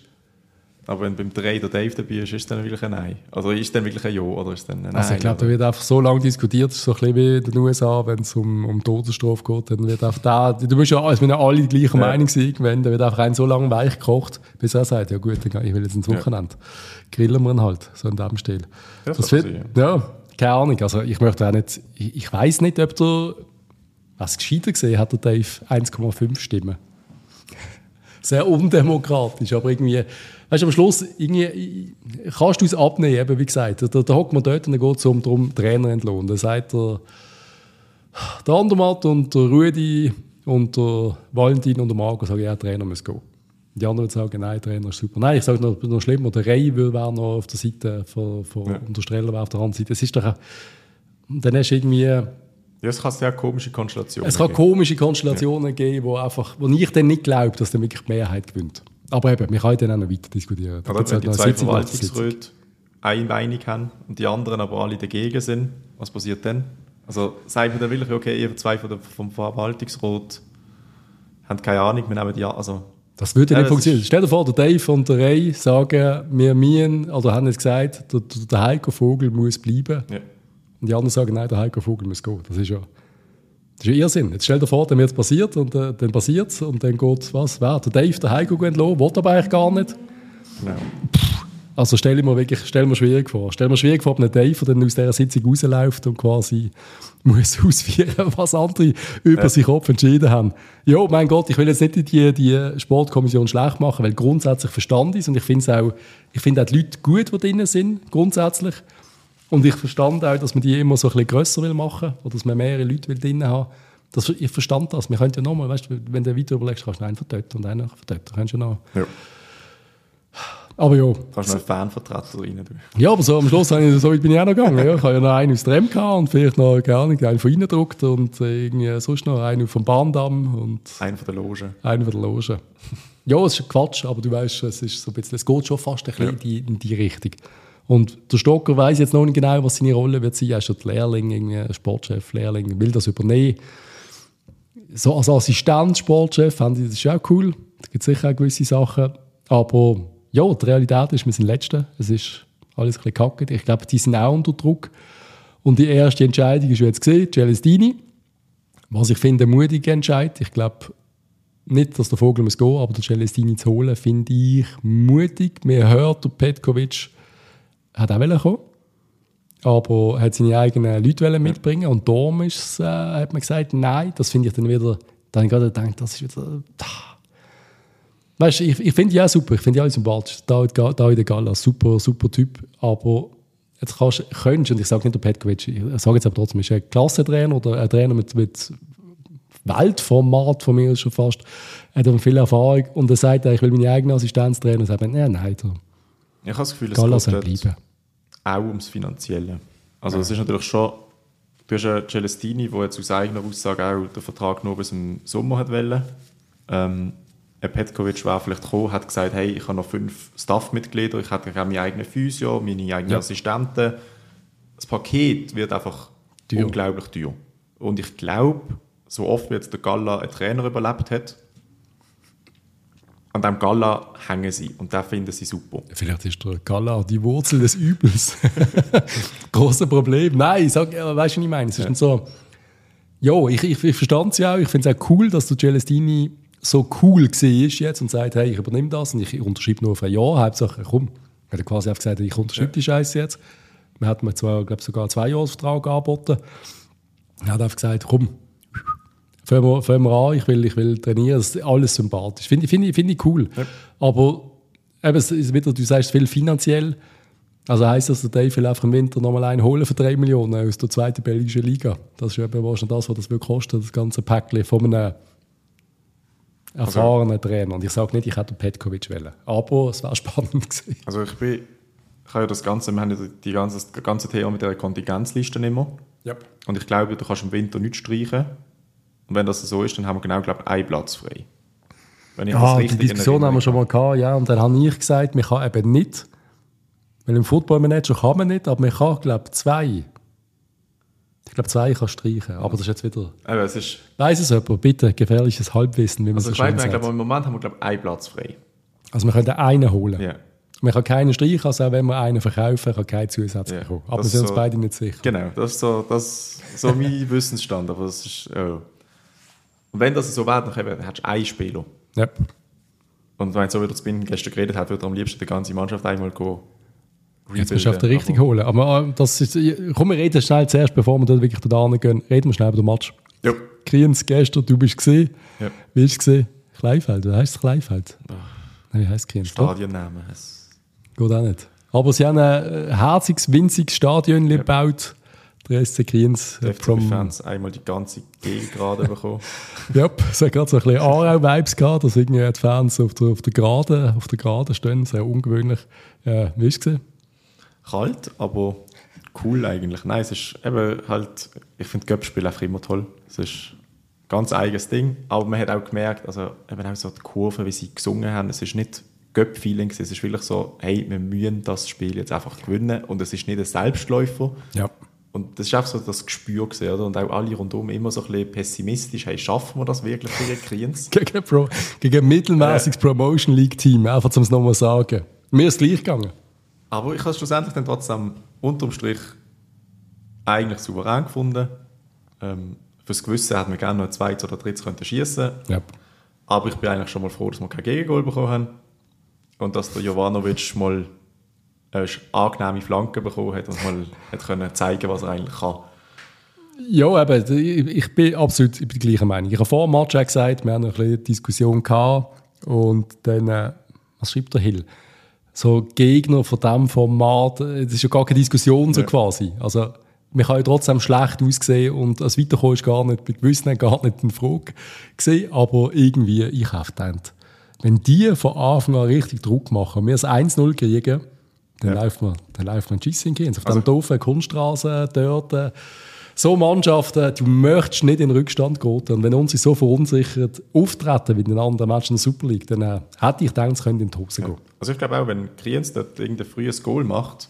Aber wenn beim 3 der Dave dabei ist, ist es dann wirklich ein Nein. Also ist es dann wirklich ein Ja oder ist es dann ein Nein? Also ich glaube, da wird einfach so lange diskutiert, so ein bisschen wie in den USA, wenn es um, um Todesstrafe geht, dann wird einfach da, du musst ja, es müssen ja alle die gleiche Ja. Meinung sein, irgendwann, dann wird einfach ein so lange weich gekocht, bis er sagt, ja gut, ich will jetzt ins Wochenende. Grillen wir ihn halt, so in dem Stil. Ja, das kann wird, sein, ja, keine Ahnung, also ich möchte auch nicht, ich, ich weiß nicht, ob der, was gescheiter gesehen hat, der Dave 1,5 Stimmen. Sehr undemokratisch, aber irgendwie, weißt du, am Schluss irgendwie, kannst du es abnehmen, eben wie gesagt. Da, da hockt man dort und dann geht es um darum, Trainer entlohnen. Dann sagt der, der Andermatt und der Rudi und der Valentin und der Marco sagen, ja, Trainer muss gehen. Die anderen sagen, nein, Trainer ist super. Nein, ich sage noch, noch schlimmer, der Ray will wäre noch auf der Seite von, von Ja. und der Streller wäre auf der anderen Seite. Es ist doch, dann hast du irgendwie, es kann sehr komische Konstellationen es kann geben. komische Konstellationen geben, wo, einfach, wo ich dann nicht glaube, dass dann wirklich die Mehrheit gewinnt. Aber eben, wir können dann auch noch weiter diskutieren. Da Oder gibt's wenn halt die zwei. Verwaltungsräte eine Meinung haben und die anderen aber alle dagegen sind, was passiert dann? Also sagt man dann wirklich, okay, ihr zwei von der, vom Verwaltungsrat haben keine Ahnung, wir nehmen die an. Also, Das würde Ja, nicht funktionieren. Stell dir vor, der Dave und der Ray sagen, wir müssen, oder haben jetzt gesagt, der, der- der Heiko Vogel muss bleiben. ja. Und die anderen sagen, nein, der Heiko Vogel muss gehen. Das ist ja, das ist ja Irrsinn. Jetzt stell dir vor, dann wird es passiert und äh, dann passiert es und dann geht was? Wer? Der Dave, der Heiko gehen lassen, will aber eigentlich gar nicht. Genau. Also stell ich mir wirklich stell mir schwierig vor. Stell mir schwierig vor, ob ein Dave, der dann aus dieser Sitzung rausläuft und quasi muss ausführen, was andere über Ja. sich Kopf entschieden haben. Ja, mein Gott, ich will jetzt nicht die, die Sportkommission schlecht machen, weil grundsätzlich verstand ich es und ich finde auch, ich finde auch die Leute gut, die drin sind, grundsätzlich. Und ich verstand auch, dass man die immer so ein bisschen grösser will machen oder dass man mehrere Leute will drin haben. Das, ich verstand das. Wir können ja nochmal, weißt du, wenn du weiter überlegst, kannst du einen dort und einen dort. Kannst du noch. Ja. Aber ja, Kannst du noch einen Fanvertreter rein tun. ja, aber so am Schluss ich, so weit bin ich auch noch gegangen. Ja. Ich habe ja noch einen aus der MK und vielleicht noch keine Ahnung, einen von Ihnen gedruckt und äh, irgendwie sonst noch einen vom Bahndamm und Einen von der Loge. einen von der Loge. Ja, es ist Quatsch, aber du weißt, es ist so ein bisschen, es geht schon fast ein bisschen Ja. in, die, in die Richtung. Und der Stocker weiß jetzt noch nicht genau, was seine Rolle wird sein. Er ist der Lehrling, Sportchef, Lehrling, will das übernehmen. So als Assistent, Sportchef, fand ich, das ist auch cool. Da gibt sicher auch gewisse Sachen. Aber ja, die Realität ist, wir sind Letzte. Es ist alles ein bisschen kacke. Ich glaube, die sind auch unter Druck. Und die erste Entscheidung ist jetzt gesehen, Celestini. Was ich finde, ein mutiger Entscheid. Ich glaube nicht, dass der Vogel muss gehen, aber den Celestini zu holen, finde ich mutig. Man hört, der Petkovic hat auch kommen. Aber er hat seine eigenen Leute mitbringen. Und darum ist, äh, hat man gesagt, nein, das finde ich dann wieder, dann gerade gedacht, das ist wieder, da. Weißt du, ich, ich finde ja super, ich finde ja sympathisch, David, David Galla, super, super Typ, aber jetzt kannst, könntest, und ich sage nicht der Petkovic, ich sage jetzt aber trotzdem, ist ein Klassentrainer oder ein Trainer mit, mit Weltformat von mir schon fast, er hat viel Erfahrung. Und er sagt, ich will meine eigene Assistenz trainen und sagt, nein, nein, da. Ich habe das Gefühl, es geht auch ums Finanzielle. Also es ist natürlich schon, du hast ja Celestini, der jetzt aus eigener Aussage auch den Vertrag nur bis zum Sommer hat wollen. Ähm, Petkovic war vielleicht gekommen, hat gesagt, hey, ich habe noch fünf Staff-Mitglieder, ich habe meine eigenen Physio, meine eigenen ja. Assistenten. Das Paket wird einfach teuer. unglaublich teuer. Und ich glaube, so oft wie jetzt der Galla einen Trainer überlebt hat, an dem Gala hängen sie und das finden sie super. Vielleicht ist der Gala die Wurzel des Übels. Großes Problem. Nein, sag, weißt du, was ich meine? Es ist ja. so, ja, ich, ich, ich verstand es ja auch. Ich finde es auch cool, dass der Celestini so cool ist jetzt und sagt, hey, ich übernehme das und ich unterschreibe nur für ein Jahr. Hauptsache, komm. Er hat quasi einfach gesagt, ich unterschreibe ja. die Scheiße jetzt. Man hat mir zwar, glaube sogar einen Zweijahresvertrag angeboten. Er hat einfach gesagt, komm, fangen wir, fangen wir an, ich will, ich will trainieren, das ist alles sympathisch. Finde find, find ich cool. Ja. Aber eben, es ist wieder, du sagst viel finanziell. Also heisst das, der Dave will einfach im Winter nochmal einen holen für 3 Millionen aus der zweiten belgischen Liga. Das ist eben wahrscheinlich das, was das wird kosten, das ganze Päckchen von einem erfahrenen also, Trainer. Und ich sage nicht, ich hätte Petkovic wählen. Aber es wäre spannend gewesen. Also ich bin, ich habe ja das ganze, wir haben ja die ganze, das ganze Thema mit der Kontingenzliste immer. Yep. Und ich glaube, du kannst im Winter nichts streichen. Und wenn das so ist, dann haben wir genau, glaube ich, einen Platz frei. Wenn ich ja, die Diskussion haben wir schon mal gehabt, ja. Und dann habe ich gesagt, man kann eben nicht, weil im Football Manager kann man nicht, aber man kann, glaube ich, zwei. Ich glaube, zwei kann streichen, aber das ist jetzt wieder... Aber es ist... Weiss es jemand? Bitte, gefährliches Halbwissen, wie man also so schön sagt. im Moment haben wir, glaube ich, einen Platz frei. Also wir können einen holen? Ja. Man kann keinen streichen, also auch wenn wir einen verkaufen, kann kein Zusatz ja, bekommen. Aber wir sind uns beide nicht sicher. Genau, das ist so, das, so mein Wissensstand, aber das ist... Oh. Und wenn das so wäre, dann hättest du einen Spieler. Ja. Und wenn so wie der Spin gestern geredet hat, würde er am liebsten die ganze Mannschaft einmal gehen. Jetzt musst du auf den richtig holen. Aber äh, das ist, komm, wir reden schnell zuerst, bevor wir dort wirklich da gehen. Reden wir schnell über den Match. Ja. Kriens, gestern, du bist gesehen. Ja. Wie du gesehen? Kleinfeld, wie heißt es Kleinfeld? Nein, wie heißt Kriens? Stadionnamen. Geht auch nicht. Aber sie haben ein herziges, winziges Stadion ja. gebaut der SC Kriens. Die fans einmal die ganze G gerade bekommen. ja, es hat gerade so ein bisschen Aarau-Vibes gehabt, dass irgendwie die Fans auf der, auf der Gerade, auf der Gerade stehen, sehr ungewöhnlich. Ja, wie ist es Kalt, aber cool eigentlich. Nein, es ist eben halt, ich finde Göppspiel einfach immer toll. Es ist ein ganz eigenes Ding, aber man hat auch gemerkt, also eben auch so die Kurve, wie sie gesungen haben, es ist nicht Göpp-Feeling, es ist wirklich so, hey, wir müssen das Spiel jetzt einfach gewinnen und es ist nicht ein Selbstläufer. Ja. Und das ist auch so das Gespür gewesen, oder? Und auch alle rundum immer so ein bisschen pessimistisch, hey, schaffen wir das wirklich gegen Kriens? gegen, Pro, gegen ein mittelmäßiges äh. Promotion League Team, einfach um es nochmal zu sagen. Mir ist es gleich gegangen. Aber ich habe es schlussendlich dann trotzdem unterm Strich eigentlich souverän gefunden. Ähm, fürs Gewissen hätten wir gerne noch ein zweites oder drittes können yep. Aber ich bin eigentlich schon mal froh, dass wir kein Gegengol bekommen haben. Und dass der Jovanovic mal eine angenehme Flanke bekommen hat und mal hat können zeigen was er eigentlich kann. Ja, eben, ich bin absolut ich bin der gleichen Meinung. Ich habe vor dem Match auch gesagt, wir haben eine Diskussion gehabt und dann, äh, was schreibt der Hill? So Gegner von diesem Format, das ist ja gar keine Diskussion so ja. quasi. Also, man kann ja trotzdem schlecht aussehen und das Weiterkommen ist gar nicht, bei gewissen gar nicht eine Frage gesehen, aber irgendwie, ich habe gedacht, wenn die von Anfang an richtig Druck machen, wir das 1-0 kriegen, dann, ja. läuft man, dann läuft man Schiessen gehen. Auf also, doofen Kunststraße dort. Äh, so Mannschaften, du möchtest nicht in den Rückstand gehen. Und wenn uns so verunsichert auftreten wie in den anderen Matchen in der Super League, dann äh, hätte ich gedacht, es könnte in die Hose gehen. Also ich glaube auch, wenn Kriens dort irgendein frühes Goal macht,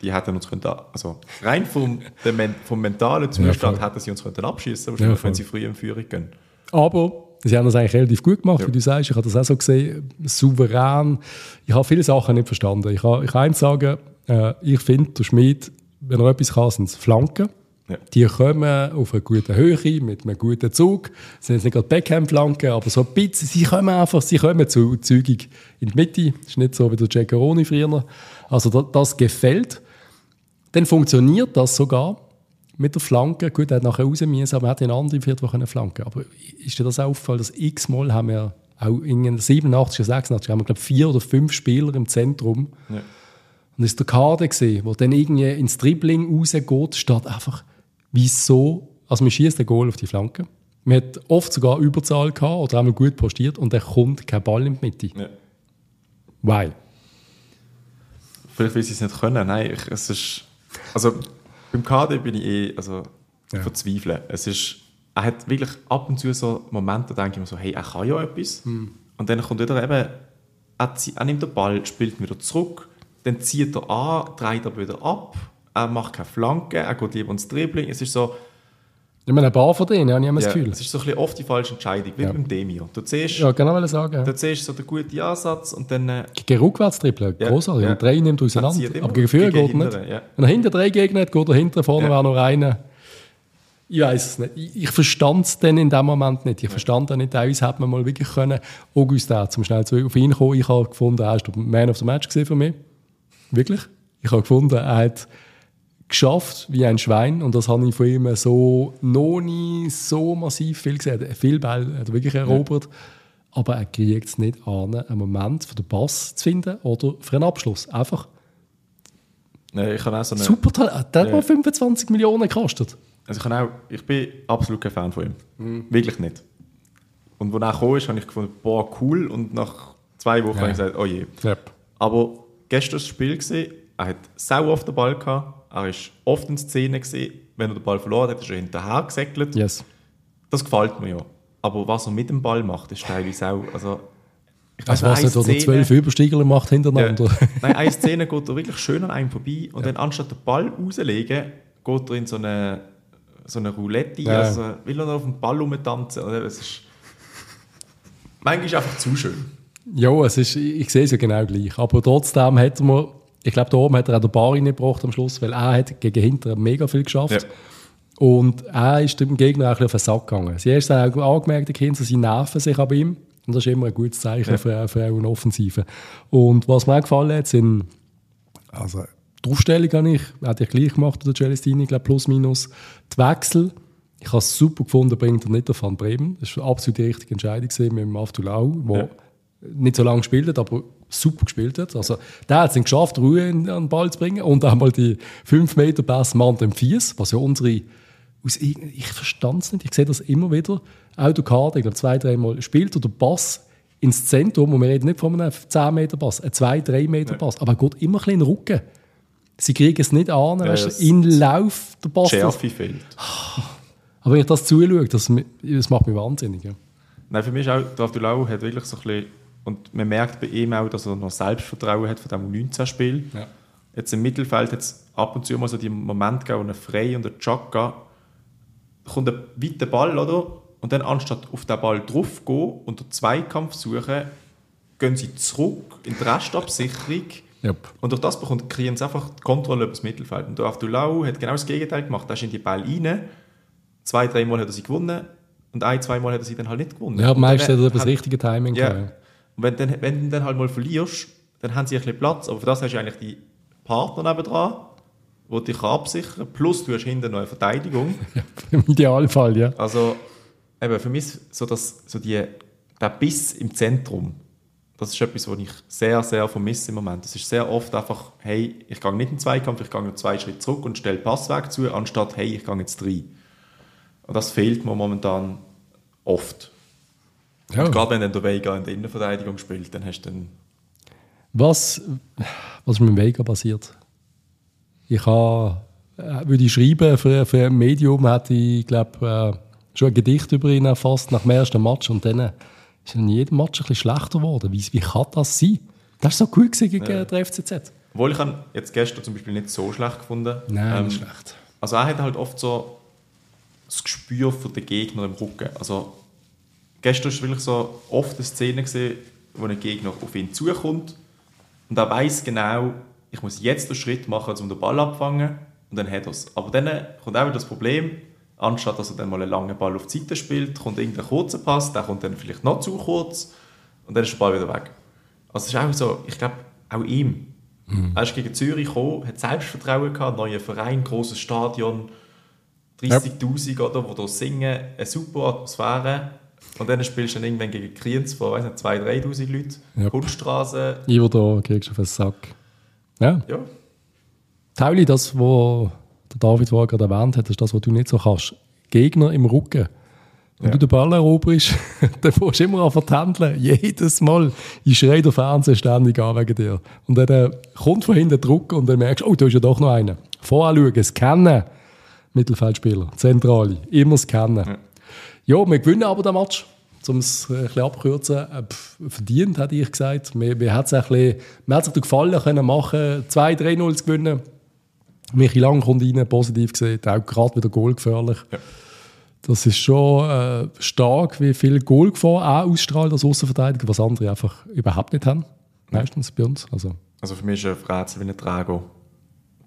die hätten uns können, also rein vom, vom mentalen Zustand ja, hätten sie uns können abschießen, ja, wenn sie früh in Führung gehen. Aber Sie haben das eigentlich relativ gut gemacht, ja. wie du sagst. Ich habe das auch so gesehen, souverän. Ich habe viele Sachen nicht verstanden. Ich kann, ich kann eins sagen, äh, ich finde, der Schmied, wenn er etwas kann, sind es Flanken. Ja. Die kommen auf eine gute Höhe, mit einem guten Zug. Das sind jetzt nicht gerade Backhand-Flanken, aber so ein bisschen, sie kommen einfach, sie kommen zu zügig in die Mitte. Das ist nicht so wie der Jackaroni früher. Also das, das gefällt. Dann funktioniert das sogar mit der Flanke. Gut, er hat nachher raus müssen, aber er hat in andere Viertel können flanken. Aber ist dir das aufgefallen, dass x-mal haben wir auch in 87 oder 86 haben wir, glaube vier oder fünf Spieler im Zentrum. Ja. Und das ist der Kader gesehen, der dann irgendwie ins Dribbling rausgeht, statt einfach, wieso, also man schießt den Goal auf die Flanke. Man hat oft sogar Überzahl gehabt oder einmal gut postiert und dann kommt kein Ball in die Mitte. Ja. Why? Vielleicht weil sie es nicht können. Nein, ich, es ist, also beim Kader bin ich eh, also ja. verzweifeln. Es ist, er hat wirklich ab und zu so Momente, da denke ich mir so, hey, er kann ja etwas. Hm. Und dann kommt wieder eben, er, er nimmt den Ball, spielt ihn wieder zurück, dann zieht er an, dreht er wieder ab, er macht keine Flanke, er geht lieber ins Dribbling. Es ist so, ich meine, ein paar von denen, habe ich das Gefühl. Es ist so ein bisschen oft die falsche Entscheidung, wie ja. beim Demir. Du siehst, ja, genau, sagen. Ja. Du siehst so den guten Ansatz und dann... Äh, gegen rückwärts trippeln, ja. großartig. Ja. Und drei nimmt auseinander. Aber gegen Führer geht nicht. Ja. Wenn er hinter drei Gegner hat, geht er hinter, vorne ja. wäre noch einer. Ich weiß es nicht. Ich, ich verstand es dann in dem Moment nicht. Ich verstand dann nicht, teilweise hätte man mal wirklich können, Augustin, zum schnell zu, auf ihn kommen, ich habe gefunden, er ist der Man of the Match für mich. Wirklich. Ich habe gefunden, er hat geschafft wie ein Schwein und das habe ich von ihm so noch nie so massiv viel gesehen. Viel Ball hat er wirklich erobert, ja. aber er kriegt es nicht an, einen Moment für den Pass zu finden oder für einen Abschluss. Einfach ja, ich auch so eine, Super Talent. Der hat mal 25 Millionen gekostet. Also ich, auch, ich bin absolut kein Fan von ihm. Mhm. Wirklich nicht. Und als er kam, habe ich gefunden, boah, cool. Und nach zwei Wochen ja. habe ich gesagt, oh je. Yep. Aber gestern das Spiel gesehen, er hat sau auf den Ball gehabt, er war oft in Szene, gewesen. wenn er den Ball verloren hat, ist er hinterher gesäckelt. Yes. Das gefällt mir ja. Aber was er mit dem Ball macht, ist teilweise auch. Also, ich weiß also was er da zwölf Übersteiger macht hintereinander. Ja. Nein, eine Szene geht er wirklich schön an einem vorbei und ja. dann anstatt den Ball rauszulegen, geht er in so eine, so eine Roulette, ja. also will er noch auf dem Ball rumtanzen. Es ist manchmal einfach zu schön. Ja, es ist, ich sehe es ja genau gleich. Aber trotzdem hat man ich glaube, da oben hat er auch den Bar reingebracht am Schluss, weil er hat gegen hinten mega viel geschafft. Ja. Und er ist dem Gegner auch ein bisschen auf den Sack gegangen. Sie haben auch angemerkt, die Kinder, sie nerven sich an ihm. Und das ist immer ein gutes Zeichen ja. für, für eine Offensive. Und was mir auch gefallen hat, sind, also, die Aufstellung habe ich, hätte ich gleich gemacht, der Celestini, glaube plus minus. Die Wechsel, ich habe es super gefunden, bringt er nicht auf Van Bremen. Das war absolut die richtige Entscheidung mit dem Aftulau, der ja. Nicht so lange gespielt hat, aber super gespielt hat. Also, der hat es geschafft, Ruhe an den Ball zu bringen und einmal die 5 Meter Pass Mann dem Fies, was ja unsere, ich verstand es nicht, ich sehe das immer wieder, Kader, ich glaube zwei, dreimal spielt oder Pass ins Zentrum und wir reden nicht von einem 10 Meter Pass, ein 2, 3 Meter Pass, aber er geht immer ein bisschen in den Rücken. Sie kriegen es nicht an, ja, weißt du, in Lauf der Pass. Schärfe fehlt. Aber wenn ich das zuschaue, das, das macht mich wahnsinnig. Ja. Nein, für mich ist auch, der Abdulau hat wirklich so ein bisschen und man merkt bei ihm auch, dass er noch Selbstvertrauen hat von dem 19 Spiel. Ja. Jetzt im Mittelfeld hat es ab und zu mal so die Momente gegeben, wo er frei und er joggt kommt ein weiter Ball, oder? Und dann anstatt auf den Ball drauf gehen und den Zweikampf suchen, gehen sie zurück in die Restabsicherung. Yep. Und durch das bekommt, kriegen sie einfach die Kontrolle über das Mittelfeld. Und der Aftulau hat genau das Gegenteil gemacht. Er ist in die Ball rein, zwei, dreimal hat er sie gewonnen und ein, zweimal hat er sie dann halt nicht gewonnen. Ja, meistens hat er das richtige Timing ja, gehabt. Und wenn, dann, wenn du dann halt mal verlierst, dann haben sie ein bisschen Platz. Aber für das hast du eigentlich die Partner nebendran, die dich absichern. Plus du hast hinten noch eine Verteidigung. Im Idealfall, ja. Also eben für mich so, das, so die, der Biss im Zentrum, das ist etwas, was ich sehr, sehr vermisse im Moment. Es ist sehr oft einfach, hey, ich gehe nicht in den Zweikampf, ich gehe nur zwei Schritte zurück und stelle Passweg zu, anstatt, hey, ich gehe jetzt rein. Und das fehlt mir momentan oft. Ja. Und gerade wenn dann der Vega in der Innenverteidigung spielt, dann hast du dann... Was, was ist mit dem Vega passiert? Ich habe, äh, würde ich schreiben, für, für ein Medium hätte ich, glaube äh, schon ein Gedicht über ihn erfasst nach dem ersten Match und dann ist er in jedem Match ein bisschen schlechter geworden. Wie, wie kann das sein? Das war so gut gegen ja. den FCZ. Obwohl ich ihn jetzt gestern zum Beispiel nicht so schlecht gefunden. Nein, ähm, nicht schlecht. Also er hat halt oft so das Gespür für den Gegner im Rücken. Also Gestern war wirklich so oft eine Szene, gewesen, wo ein Gegner auf ihn zukommt und er weiß genau, ich muss jetzt den Schritt machen, um den Ball abzufangen und dann hat er es. Aber dann kommt auch wieder das Problem, anstatt dass er dann mal einen langen Ball auf die Seite spielt, kommt irgendein kurzer Pass, der kommt dann vielleicht noch zu kurz und dann ist der Ball wieder weg. Also es ist auch so, ich glaube, auch ihm. Mhm. Er ist gegen Zürich gekommen, hat Selbstvertrauen gehabt, neuer Verein, großes Stadion, 30'000 ja. oder, wo da singen, eine super Atmosphäre. Und dann spielst du dann irgendwann gegen Kriens von, weiß nicht, 2'000, 3'000 Leuten, ja. Kunststraße. Ivo da kriegst du auf den Sack. Ja. ja. Tauli, das, was David vorher gerade erwähnt hat, ist das, was du nicht so kannst. Gegner im Rücken. Wenn ja. du den Ball eroberst, dann musst du immer an vertändeln. Jedes Mal. Ich schreie der Fernseher ständig an wegen dir. Und dann äh, kommt von hinten Druck und dann merkst du, oh, da ist ja doch noch einer. Voranschauen, scannen. Mittelfeldspieler, Zentrale, immer scannen. Ja. Ja, wir gewinnen aber den Match. Um es ein bisschen abzukürzen, äh, verdient, hätte ich gesagt. Wir, wir hat es ein bisschen, mir hat sich gefallen können machen, 2-3-0 zu gewinnen. Michi Lang kommt rein, positiv gesehen, auch gerade wieder goalgefährlich. Ja. Das ist schon äh, stark, wie viel Goalgefahr auch ausstrahlt als Außenverteidiger, was andere einfach überhaupt nicht haben. Meistens bei uns. Also, also für mich ist ein Fratze wie ein Trago.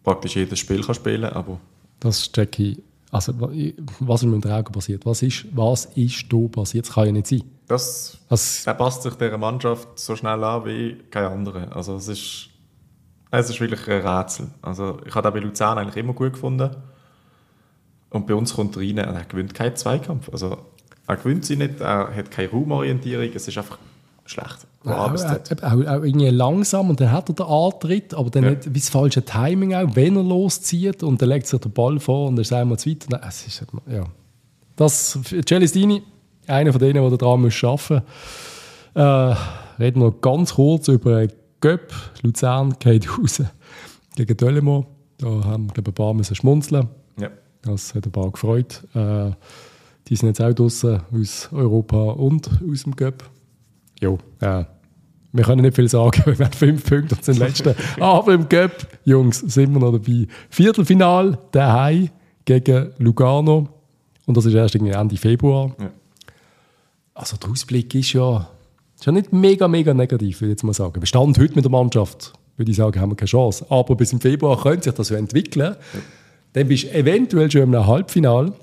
Praktisch jedes Spiel kann spielen, aber... Das checke ich. Also, was ist mit dem Trago passiert? Was ist, was ist da passiert? Das kann ja nicht sein. Das, das, er passt sich dieser Mannschaft so schnell an wie kein anderer. Also es ist, es ist wirklich ein Rätsel. Also ich habe den bei Luzern eigentlich immer gut gefunden. Und bei uns kommt er rein und er gewinnt keinen Zweikampf. Also, er gewinnt sie nicht, er hat keine Raumorientierung, es ist einfach schlecht. Ja, auch, auch, auch, irgendwie langsam und dann hat er den Antritt, aber dann ja. nicht wie das falsche Timing auch, wenn er loszieht und dann legt sich der Ball vor und dann ist er einmal zu weit. Nein, es ist, ja. Das, Celestini, einer von denen, der daran muss arbeiten muss. Äh, reden wir ganz kurz über Göpp. Luzern geht raus gegen Dölemo. Da haben glaube ich, ein paar müssen schmunzeln. Ja. Das hat ein paar gefreut. Äh, die sind jetzt auch draußen aus Europa und aus dem Cup. Jo, äh, wir können nicht viel sagen, wir haben fünf Punkte und sind Letzte. Aber im Cup, Jungs, sind wir noch dabei. Viertelfinal, daheim gegen Lugano. Und das ist erst Ende Februar. Ja. Also der Ausblick ist ja schon nicht mega, mega negativ, würde ich jetzt mal sagen. Wir standen heute mit der Mannschaft, würde ich sagen, haben wir keine Chance. Aber bis im Februar könnte sich das so entwickeln. Ja dann bist du eventuell schon im Halbfinale.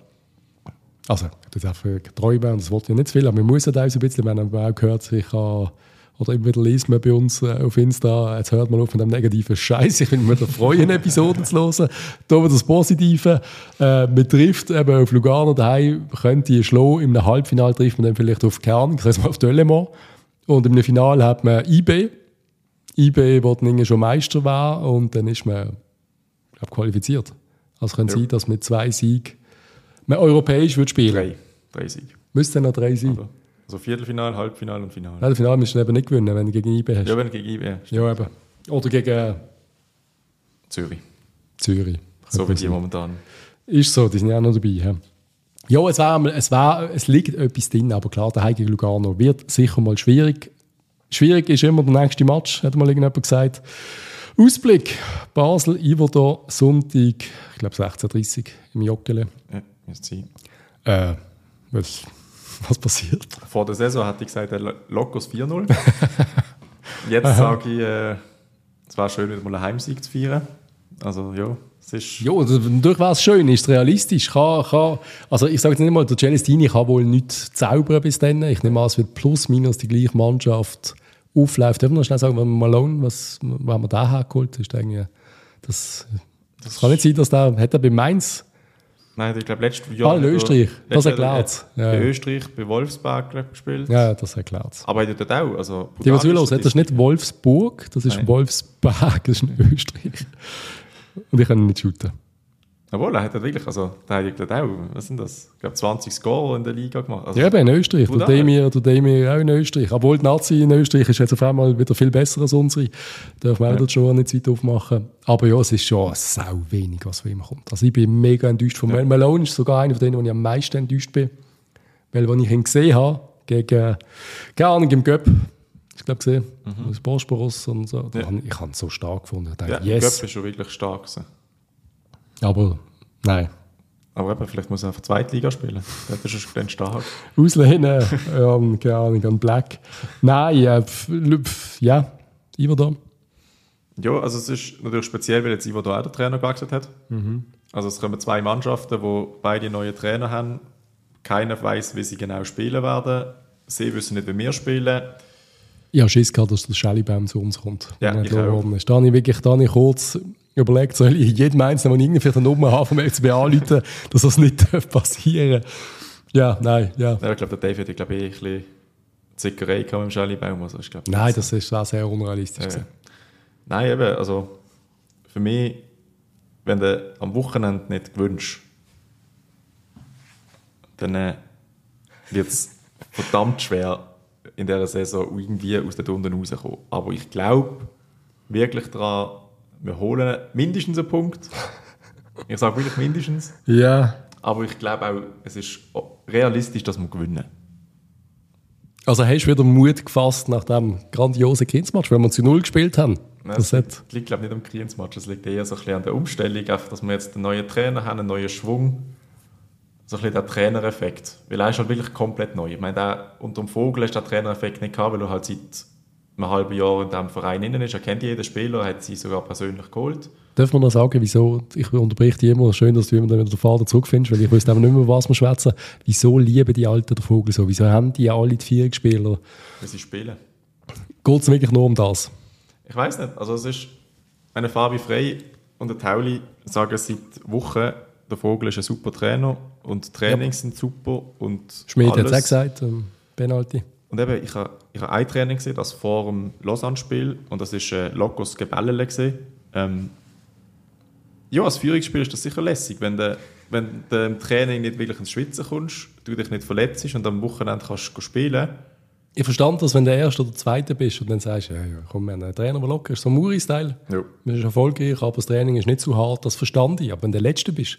Also, das ist einfach träumen, das wollte ich nicht zu viel, aber wir müssen da ein bisschen, wir haben auch gehört, ich habe oder immer wieder liest man bei uns äh, auf Insta, jetzt hört man auf mit dem negativen Scheiß. Ich finde, man da freuen, Episoden zu hören. Da wird das Positive. Äh, man trifft eben auf Lugano daheim, könnte ich schlagen. Im Halbfinale trifft man dann vielleicht auf Kern, heißt mal auf Delemont. Und im Finale hat man IB. IB, wo dann schon Meister war und dann ist man, glaube qualifiziert. Also könnte ja. sein, dass mit zwei Siegen man europäisch wird spielen Drei. Drei Siege. Müsste noch drei sein. Also, also Viertelfinal, Halbfinal und Finale. Ja, Finale müsst du eben nicht gewinnen, wenn du gegen IB hast. Ja, wenn du gegen IB hast. Ja, eben. Oder gegen Zürich. Zürich. So wie die momentan. Ist so, die sind ja auch noch dabei. Ja, ja es, wär, es, wär, es liegt etwas drin, aber klar, der gegen Lugano wird sicher mal schwierig. Schwierig ist immer der nächste Match, hat mal irgendjemand gesagt. Ausblick: Basel, Iverda, Sonntag, ich glaube 16.30 Uhr im Joggeli. Ja, müsste sein. Äh, was, was passiert? Vor der Saison hatte ich gesagt, Lokos 4-0. Jetzt sage ich, äh, es wäre schön, wieder mal einen Heimsieg zu feiern. Also, ja. Es ist ja, durch was schön ist, realistisch. Kann, kann, also ich sage jetzt nicht mal, der Celestini kann wohl nicht zaubern bis dann. Ich nehme an, es wird plus minus die gleiche Mannschaft aufläuft. Ich noch schnell sagen, wenn Malone, was, wo haben wir da hergeholt? Ist irgendwie, das, das kann nicht sein, dass der, hat er bei Mainz Nein, ich glaube, letztes Jahr. Ah, in Österreich, das erklärt es. Ja. Bei Österreich, bei Wolfsburg glaub, gespielt. Ja, das erklärt es. Aber dort auch. Also, Die, was will los, das ist nicht Wolfsburg, das ist Nein. Wolfsburg, das ist in Österreich. Und ich kann ihn nicht shooten. Obwohl, er hat ja wirklich, also, der hat ja auch, was sind das? Ich glaube, 20 Score in der Liga gemacht. Also, ja, eben in Österreich. Der Demir, der Demir auch in Österreich. Obwohl die Nazi in Österreich ist jetzt auf einmal wieder viel besser als unsere. Dürfen wir ja. auch schon nicht weit aufmachen. Aber ja, es ist schon sau wenig, was von ihm kommt. Also ich bin mega enttäuscht von ja. Malone. ist sogar einer von denen, wo ich am meisten enttäuscht bin. Weil, als ich ihn gesehen habe, gegen, keine Ahnung, im Göpp, ich glaube gesehen, mhm. das Bosporus und so. Ja. Ich habe ihn so stark gefunden. Ich dachte, ja, yes. Göpp ist schon wirklich stark gewesen. Aber nein. Aber eben, vielleicht muss er einfach Zweitliga spielen. Das ist dann stark. Auslehnen, ähm, keine Ahnung, an Black. Nein, äh, ja, Iver da. Ja, also es ist natürlich speziell, weil jetzt Ivo da auch der Trainer gewechselt hat. Mhm. Also es kommen zwei Mannschaften, wo beide neue Trainer haben. Keiner weiß, wie sie genau spielen werden. Sie wissen nicht, wie wir spielen. Habe Schiss gehabt, dass der Schellibaum zu uns kommt. Ja, ich auch. ist. Da ich wirklich da ich kurz überlegt, soll ich jedem Einzelnen, der irgendwie eine Nummer haben vom FCB anrufen, dass das nicht passieren. Ja, nein, ja. Ja, ich glaube, der David hat glaube ich, eh ein bisschen Zickerei mit dem Schellibaum. Also ich glaube, Nein, das ist auch sehr unrealistisch. Ja. Nein, eben, also für mich, wenn du am Wochenende nicht gewünscht, dann äh, wird es verdammt schwer, in dieser Saison irgendwie aus der Unten rauszukommen. Aber ich glaube wirklich daran, wir holen mindestens einen Punkt. Ich sage wirklich mindestens. Ja. Aber ich glaube auch, es ist realistisch, dass wir gewinnen. Also hast du wieder Mut gefasst nach dem grandiosen Kindsmatch, wenn wir zu Null gespielt haben? Nein, Das hat, liegt, liegt glaube ich, nicht am Kriensmatch, es liegt eher so ein bisschen an der Umstellung, einfach, dass wir jetzt einen neuen Trainer haben, einen neuen Schwung. So ein bisschen der Trainereffekt. Weil er ist halt wirklich komplett neu. Ich meine, der, unter dem Vogel hast du den Trainereffekt nicht gehabt, weil er halt seit einem halben Jahr in diesem Verein innen ist. Er kennt jeden Spieler, hat sie sogar persönlich geholt. Darf man noch sagen, wieso, ich unterbreche dich immer, schön, dass du immer wieder den Vater zurückfindest, weil ich aber nicht mehr, was wir schwätzen. Wieso lieben die Alten den Vogel so? Wieso haben die alle die Vierspieler? Wie sie spielen. Geht es wirklich nur um das? Ich weiß nicht. Also es ist, eine Fabi Frey und der Tauli sagen seit Wochen, der Vogel ist ein super Trainer und die Trainings sind super und Schmidt hat es auch gesagt, ähm, Penalty. Und eben, ich habe ich ha ein Training gesehen, das vor dem Lausanne-Spiel und das war äh, Locos Gebellele. Ähm, ja, als Führungsspiel ist das sicher lässig, wenn du, wenn du im Training nicht wirklich ins Schwitzen kommst, du dich nicht verletzt und am Wochenende kannst du spielen. Ich verstand das, wenn du der Erste oder Zweite bist und dann sagst, ja, ja, komm, wir haben einen Trainer, der locker ist. So ein Muri-Style. Ja. Man ist erfolgreich, aber das Training ist nicht so hart, das verstand ich. Aber wenn du der Letzte bist,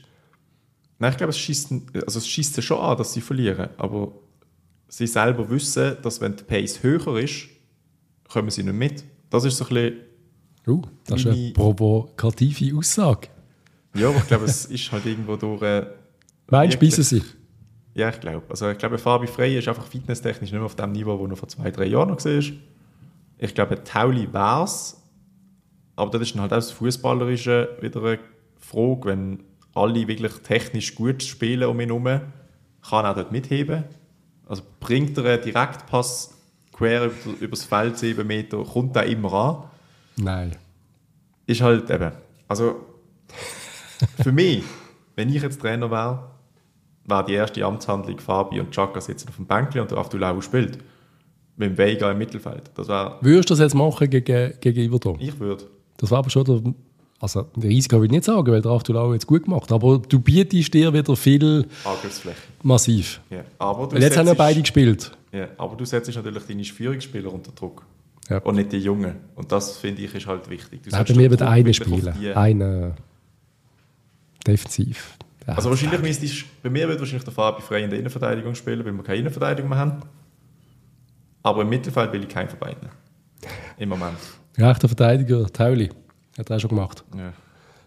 Nein, ich glaube, es schießt, also es schießt sie schon an, dass sie verlieren, aber sie selber wissen, dass wenn die Pace höher ist, kommen sie nicht mit. Das ist so ein bisschen, uh, das ist eine provokative Aussage. ja, aber ich glaube, es ist halt irgendwo durch... Äh, Meinst du, sie? Ja, ich glaube. Also ich glaube, Fabi Frey ist einfach fitnesstechnisch nicht mehr auf dem Niveau, wo er vor zwei, drei Jahren noch war. Ich glaube, Tauli war es. Aber das ist dann halt auch das Fußballerische wieder eine Frage, wenn alle wirklich technisch gut spielen um ihn herum, kann er auch dort mitheben. Also bringt er einen Direktpass quer über, übers Feld, sieben Meter, kommt er immer an Nein. ist halt eben, also für mich, wenn ich jetzt Trainer wäre, wäre die erste Amtshandlung Fabi und Chaka sitzen auf dem Bänkli und der Abdulau spielt. Mit dem Vega im Mittelfeld. Das wäre, Würdest du das jetzt machen gegen, gegen Iverdon? ich würde. Das war aber schon der, also Risiko will ich nicht sagen, weil der Achtulau jetzt gut gemacht aber du bietest dir wieder viel Angriffsfläche. massiv. Ja. Aber Weil jetzt haben ja beide gespielt. Ja, aber du setzt natürlich deine Führungsspieler unter Druck. Ja. Und nicht die Jungen. Und das finde ich ist halt wichtig. Du Druck einer wirklich auf spielen. Einer defensiv. Ja. Also wahrscheinlich müsstest bei mir wird wahrscheinlich der Fabi frei in der Innenverteidigung spielen, weil wir keine Innenverteidigung mehr haben. Aber im Mittelfeld will ich keinen von beiden. Im Moment. Rechter Verteidiger, Tauli. Hat er auch schon gemacht. Ja.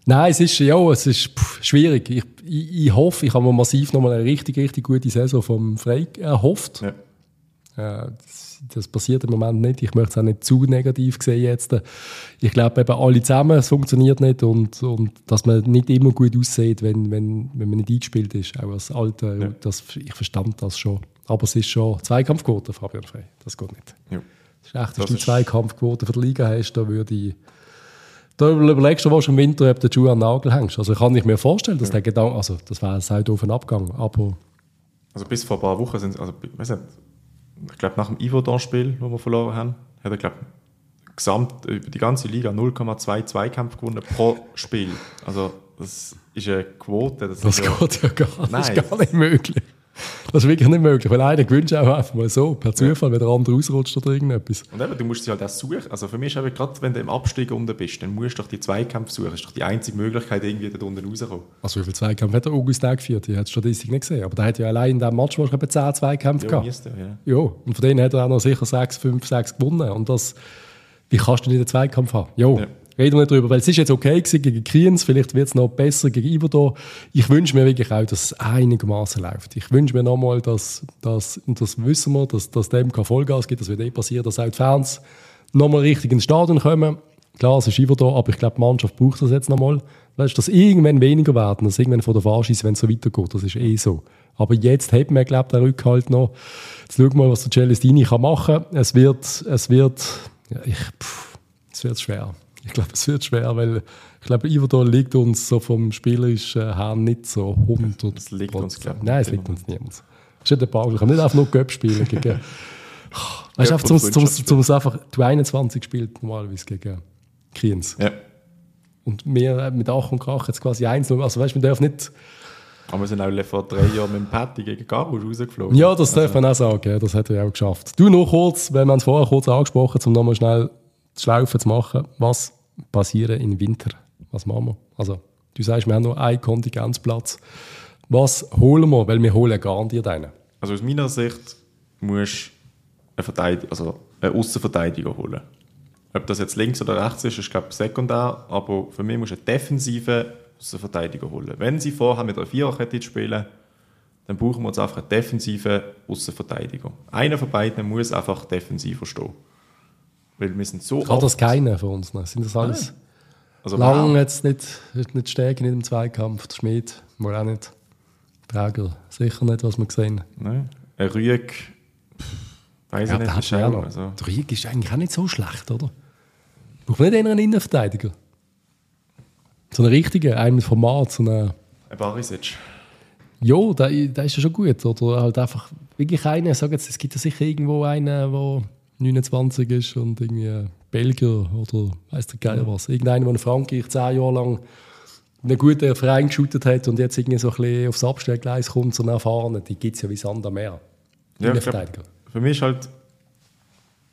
Nein, es ist, ja, es ist pff, schwierig. Ich, ich, ich hoffe, ich habe mir massiv nochmal eine richtig, richtig gute Saison vom Frey erhofft. Ja. Äh, das, das passiert im Moment nicht. Ich möchte es auch nicht zu negativ sehen jetzt. Ich glaube eben alle zusammen, es funktioniert nicht und, und dass man nicht immer gut aussieht, wenn, wenn, wenn man nicht eingespielt ist, auch als Alter. Ja. Das, ich verstand das schon. Aber es ist schon Zweikampfquote, Fabian Frey. Das geht nicht. Ja. Das ist echt, Das dass du Zweikampfquote für die Liga hast, da würde ich da überlegst du was im Winter, ob du die Schuhe an den Nagel hängst. Also kann ich mir vorstellen, dass der Gedanke, also das wäre ein sehr doofer Abgang, aber Also bis vor ein paar Wochen sind also ich nicht, ich glaube nach dem Iverdon-Spiel, das wir verloren haben, hat er glaube gesamt über die ganze Liga 0,2 Zweikämpfe gewonnen pro Spiel. Also das ist eine Quote. Das, das ja, geht ja gar, das Nein. ist gar nicht möglich. Das ist wirklich nicht möglich, weil einer gewünscht auch einfach mal so, per Zufall, wenn der andere ausrutscht oder irgendetwas. Und eben, du musst sie halt auch suchen. Also für mich ist eben gerade, wenn du im Abstieg unten bist, dann musst du doch die Zweikämpfe suchen. Das ist doch die einzige Möglichkeit, irgendwie da unten rauszukommen. Also wie viele Zweikämpfe hat der August auch geführt? Ich habe die Statistik nicht gesehen, aber der hat ja allein in diesem Match wahrscheinlich etwa 10 Zweikämpfe Ja, gehabt. müsste, ja. Ja, und von denen hat er auch noch sicher 6, 5, 6 gewonnen. Und das, wie kannst du nicht einen Zweikampf haben? Jo, Ja. Reden wir nicht drüber, weil es ist jetzt okay gewesen gegen Kriens, vielleicht wird es noch besser gegen Iverdor. Ich wünsche mir wirklich auch, dass es einigermaßen läuft. Ich wünsche mir nochmal, dass, dass, und das wissen wir, dass, dass dem kein Vollgas gibt, das wird eh passieren, dass auch die Fans nochmal richtig ins Stadion kommen. Klar, es ist immer da, aber ich glaube, die Mannschaft braucht das jetzt nochmal. Weißt, dass irgendwann weniger werden, dass irgendwann von der Fahrschieße, wenn es so weitergeht, das ist eh so. Aber jetzt hat man, glaube ich, den Rückhalt noch. Jetzt schauen wir mal, was der Celestini kann machen kann. Es wird, es wird, ja, ich, pff, es wird schwer. Ich glaube, es wird schwer, weil ich glaube, Iverdor liegt uns so vom spielerischen her nicht so 100 Das liegt uns, glaube ich. Nein, es liegt uns niemand. Das ist ja der Ball. Ich kann nicht einfach nur Göpp spielen gegen... Weißt du, einfach zum, zum, zum, zum einfach... Du 21 spielt normalerweise gegen Kriens. Ja. Und wir mit Ach und Krach jetzt quasi eins. Also weißt du, wir dürfen nicht... Aber wir sind auch vor drei Jahren mit dem Patty gegen Garusch rausgeflogen. Ja, das darf man auch sagen. Das hat er auch geschafft. Du noch kurz, weil wir es vorher kurz angesprochen um nochmal schnell Schlaufe zu machen. Was passiert im Winter? Was machen wir? Also, du sagst, wir haben noch einen Kontingenzplatz. Was holen wir? Weil wir holen garantiert einen. Also aus meiner Sicht musst du Verteidiger, also einen Außenverteidiger holen. Ob das jetzt links oder rechts ist, ist glaube ich sekundär, aber für mich musst du einen defensiven Außenverteidiger holen. Wenn sie vorhaben, mit einer Viererkette zu spielen, dann brauchen wir uns einfach einen defensiven Außenverteidiger. Einer von beiden muss einfach defensiver stehen. Weil wir sind so Kann das keiner von uns? Ne? Sind das alles... Also Lang wer- jetzt nicht, nicht stärker in dem Zweikampf. Der Schmied, wohl auch nicht. Träger, sicher nicht, was wir gesehen Nein. Ein Rüeg, weiß ich nicht, der auch, also, Der Rieg ist eigentlich auch nicht so schlecht, oder? Braucht nicht einen Innenverteidiger? So einen richtigen, einen mit Format, so einen... ein Barisic. Ja, der, der ist ja schon gut. Oder halt einfach wirklich einen, ich sag jetzt, es gibt ja sicher irgendwo einen, der 29 ist und irgendwie Belgier oder weiss der Geil was. Irgendeiner, der in Frankreich zehn Jahre lang in einen guten Verein geshootet hat und jetzt irgendwie so ein bisschen aufs Abstellgleis kommt, so einen erfahrenen, die gibt es ja wie Sand am Meer. Ja, ich glaub, für mich ist halt,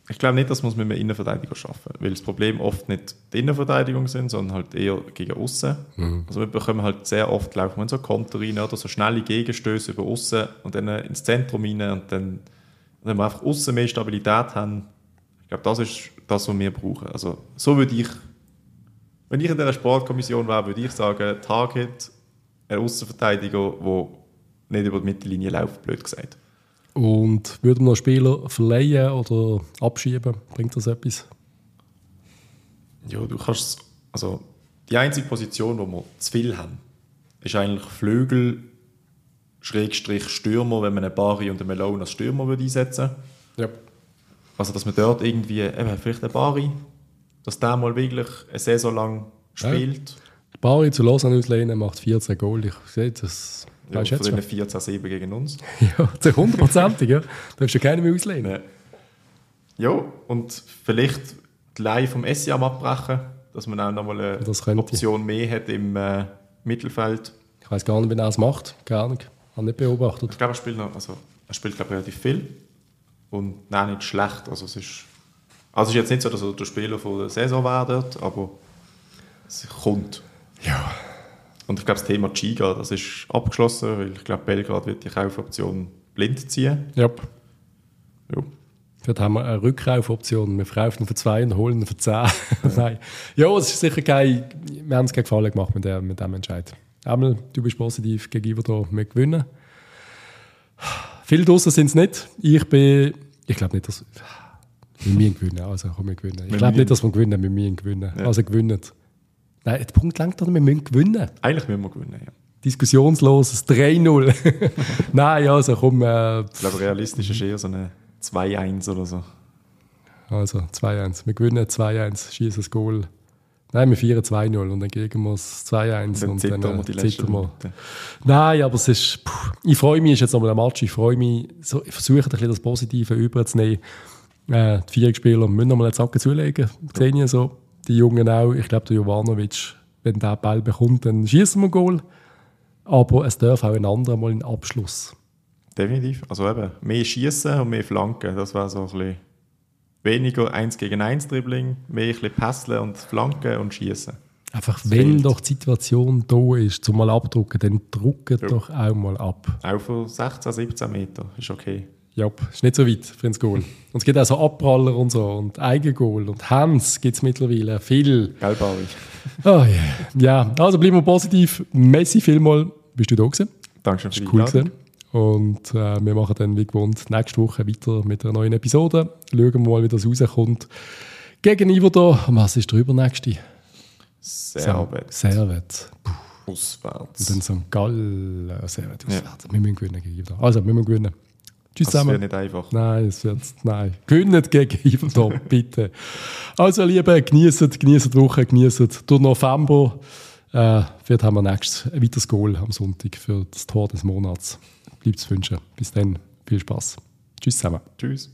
ich glaube nicht, dass man es mit einem Innenverteidiger schaffen weil das Problem oft nicht die Innenverteidigung sind, sondern halt eher gegen außen. Mhm. Also wir bekommen halt sehr oft, wir in so Konter rein oder so schnelle Gegenstöße über außen und dann ins Zentrum rein und dann, wenn wir einfach außen mehr Stabilität haben, ich glaube, das ist das, was wir brauchen. Also so würde ich, wenn ich in der Sportkommission wäre, würde ich sagen, Target, ein Außenverteidiger, der nicht über die Mittellinie läuft, blöd gesagt. Und würden wir noch Spieler verleihen oder abschieben? Bringt das etwas? Ja, du kannst, also die einzige Position, wo wir zu viel haben, ist eigentlich Flügel, Schrägstrich Stürmer, wenn man einen Bari und einen Malone als Stürmer würde einsetzen Ja. Also, dass man dort irgendwie, eben, vielleicht einen Bari, dass der mal wirklich eine Saison lang spielt. Bari zu Lausanne auslehnen macht 14 Goal. Ich sehe das. Ja, Weißt du jetzt denen schon? 14-7 gegen uns. Ja, zu hundertprozentig, ja. Darfst du keinen mehr auslehnen. Ja. ja, und vielleicht die Leihe vom Essiam abbrechen, dass man auch nochmal eine. Option mehr hat im äh, Mittelfeld. Ich weiß gar nicht, wie er es macht. Keine Ahnung. Habe nicht beobachtet. Ich glaube, er spielt, noch, also, er spielt glaube ich, relativ viel. Und nein, nicht schlecht. Also, es ist, also es ist jetzt nicht so, dass er der Spieler von der Saison wäre dort, aber es kommt. Ja. Und ich glaube, das Thema Giga, das ist abgeschlossen, weil ich glaube, Belgrad wird die Kaufoption blind ziehen. Ja. Ja. Dort haben wir eine Rückkaufoption. Wir verkaufen ihn für zwei und holen ihn für zehn. Nein. Ja, es ist sicher kein. Wir haben es keinen Gefallen gemacht mit, der, mit dem Entscheid. Einmal, du bist positiv gegenüber da, wir gewinnen. Viele draussen sind es nicht. Ich bin. Ich glaube nicht, dass. Wir müssen gewinnen. Also, komm, wir gewinnen. Ich glaube nicht, dass wir gewinnen. Wir müssen gewinnen. Ja. Also, gewinnen. Nein, der Punkt langt doch, wir müssen gewinnen. Eigentlich müssen wir gewinnen, ja. Diskussionsloses 3-0. Nein, also komm. Äh, Ich glaube, realistisch ist eher so eine 2-1 oder so. Also 2-1. Wir gewinnen 2-1, schießen das Goal. Nein, wir feiern 2-0 und dann kriegen wir es 2-1 Dann und dann wir äh, zittern wir. Minuten. Nein, aber es ist. Puh, ich freue mich, ist jetzt nochmal ein Match. Ich freue mich, so, ich versuche ein bisschen das Positive überzunehmen. Äh, die vier Spieler müssen nochmal einen Zacken zulegen. Sehen ja so. Die Jungen auch. Ich glaube, der Jovanovic, wenn der Ball bekommt, dann schießen wir ein Goal. Aber es darf auch ein anderer mal einen Abschluss. Definitiv. Also eben, mehr Schießen und mehr Flanken. Das wäre so ein bisschen weniger 1 gegen 1 Dribbling, mehr ein bisschen Pässeln und Flanken und Schießen. Einfach, Es wenn fehlt. doch die Situation da ist, zum mal abdrucken, dann drucken Ja. doch auch mal ab. Auch von 16, 17 Meter ist okay. Ja, ist nicht so weit für ins Goal. Und es gibt auch so Abpraller und so und Eigengoal und Hands gibt es mittlerweile. Viel. Gell? Oh, yeah. Ja, also bleiben wir positiv. Messi, vielmal bist du da gewesen. Dankeschön für Das die cool. Und äh, wir machen dann wie gewohnt nächste Woche weiter mit einer neuen Episode. Schauen wir mal, wie das rauskommt. Gegen Iverdon. Was ist der übernächste? Servet. Servet. Auswärts. Und dann St. Gallen. Äh, Servet auswärts. Wir müssen gewinnen gegen Iverdon. Also, wir müssen gewinnen. Tschüss Das wäre zusammen. nicht einfach. Nein, es wird, nein. Gewinnt gegen Iverdon, bitte. Also, liebe, genießt, genießt die Woche, genießt den November. Äh, vielleicht haben wir nächstes ein weiteres Goal am Sonntag für das Tor des Monats. Bleibt es wünschen. Bis dann, viel Spaß. Tschüss zusammen. Tschüss.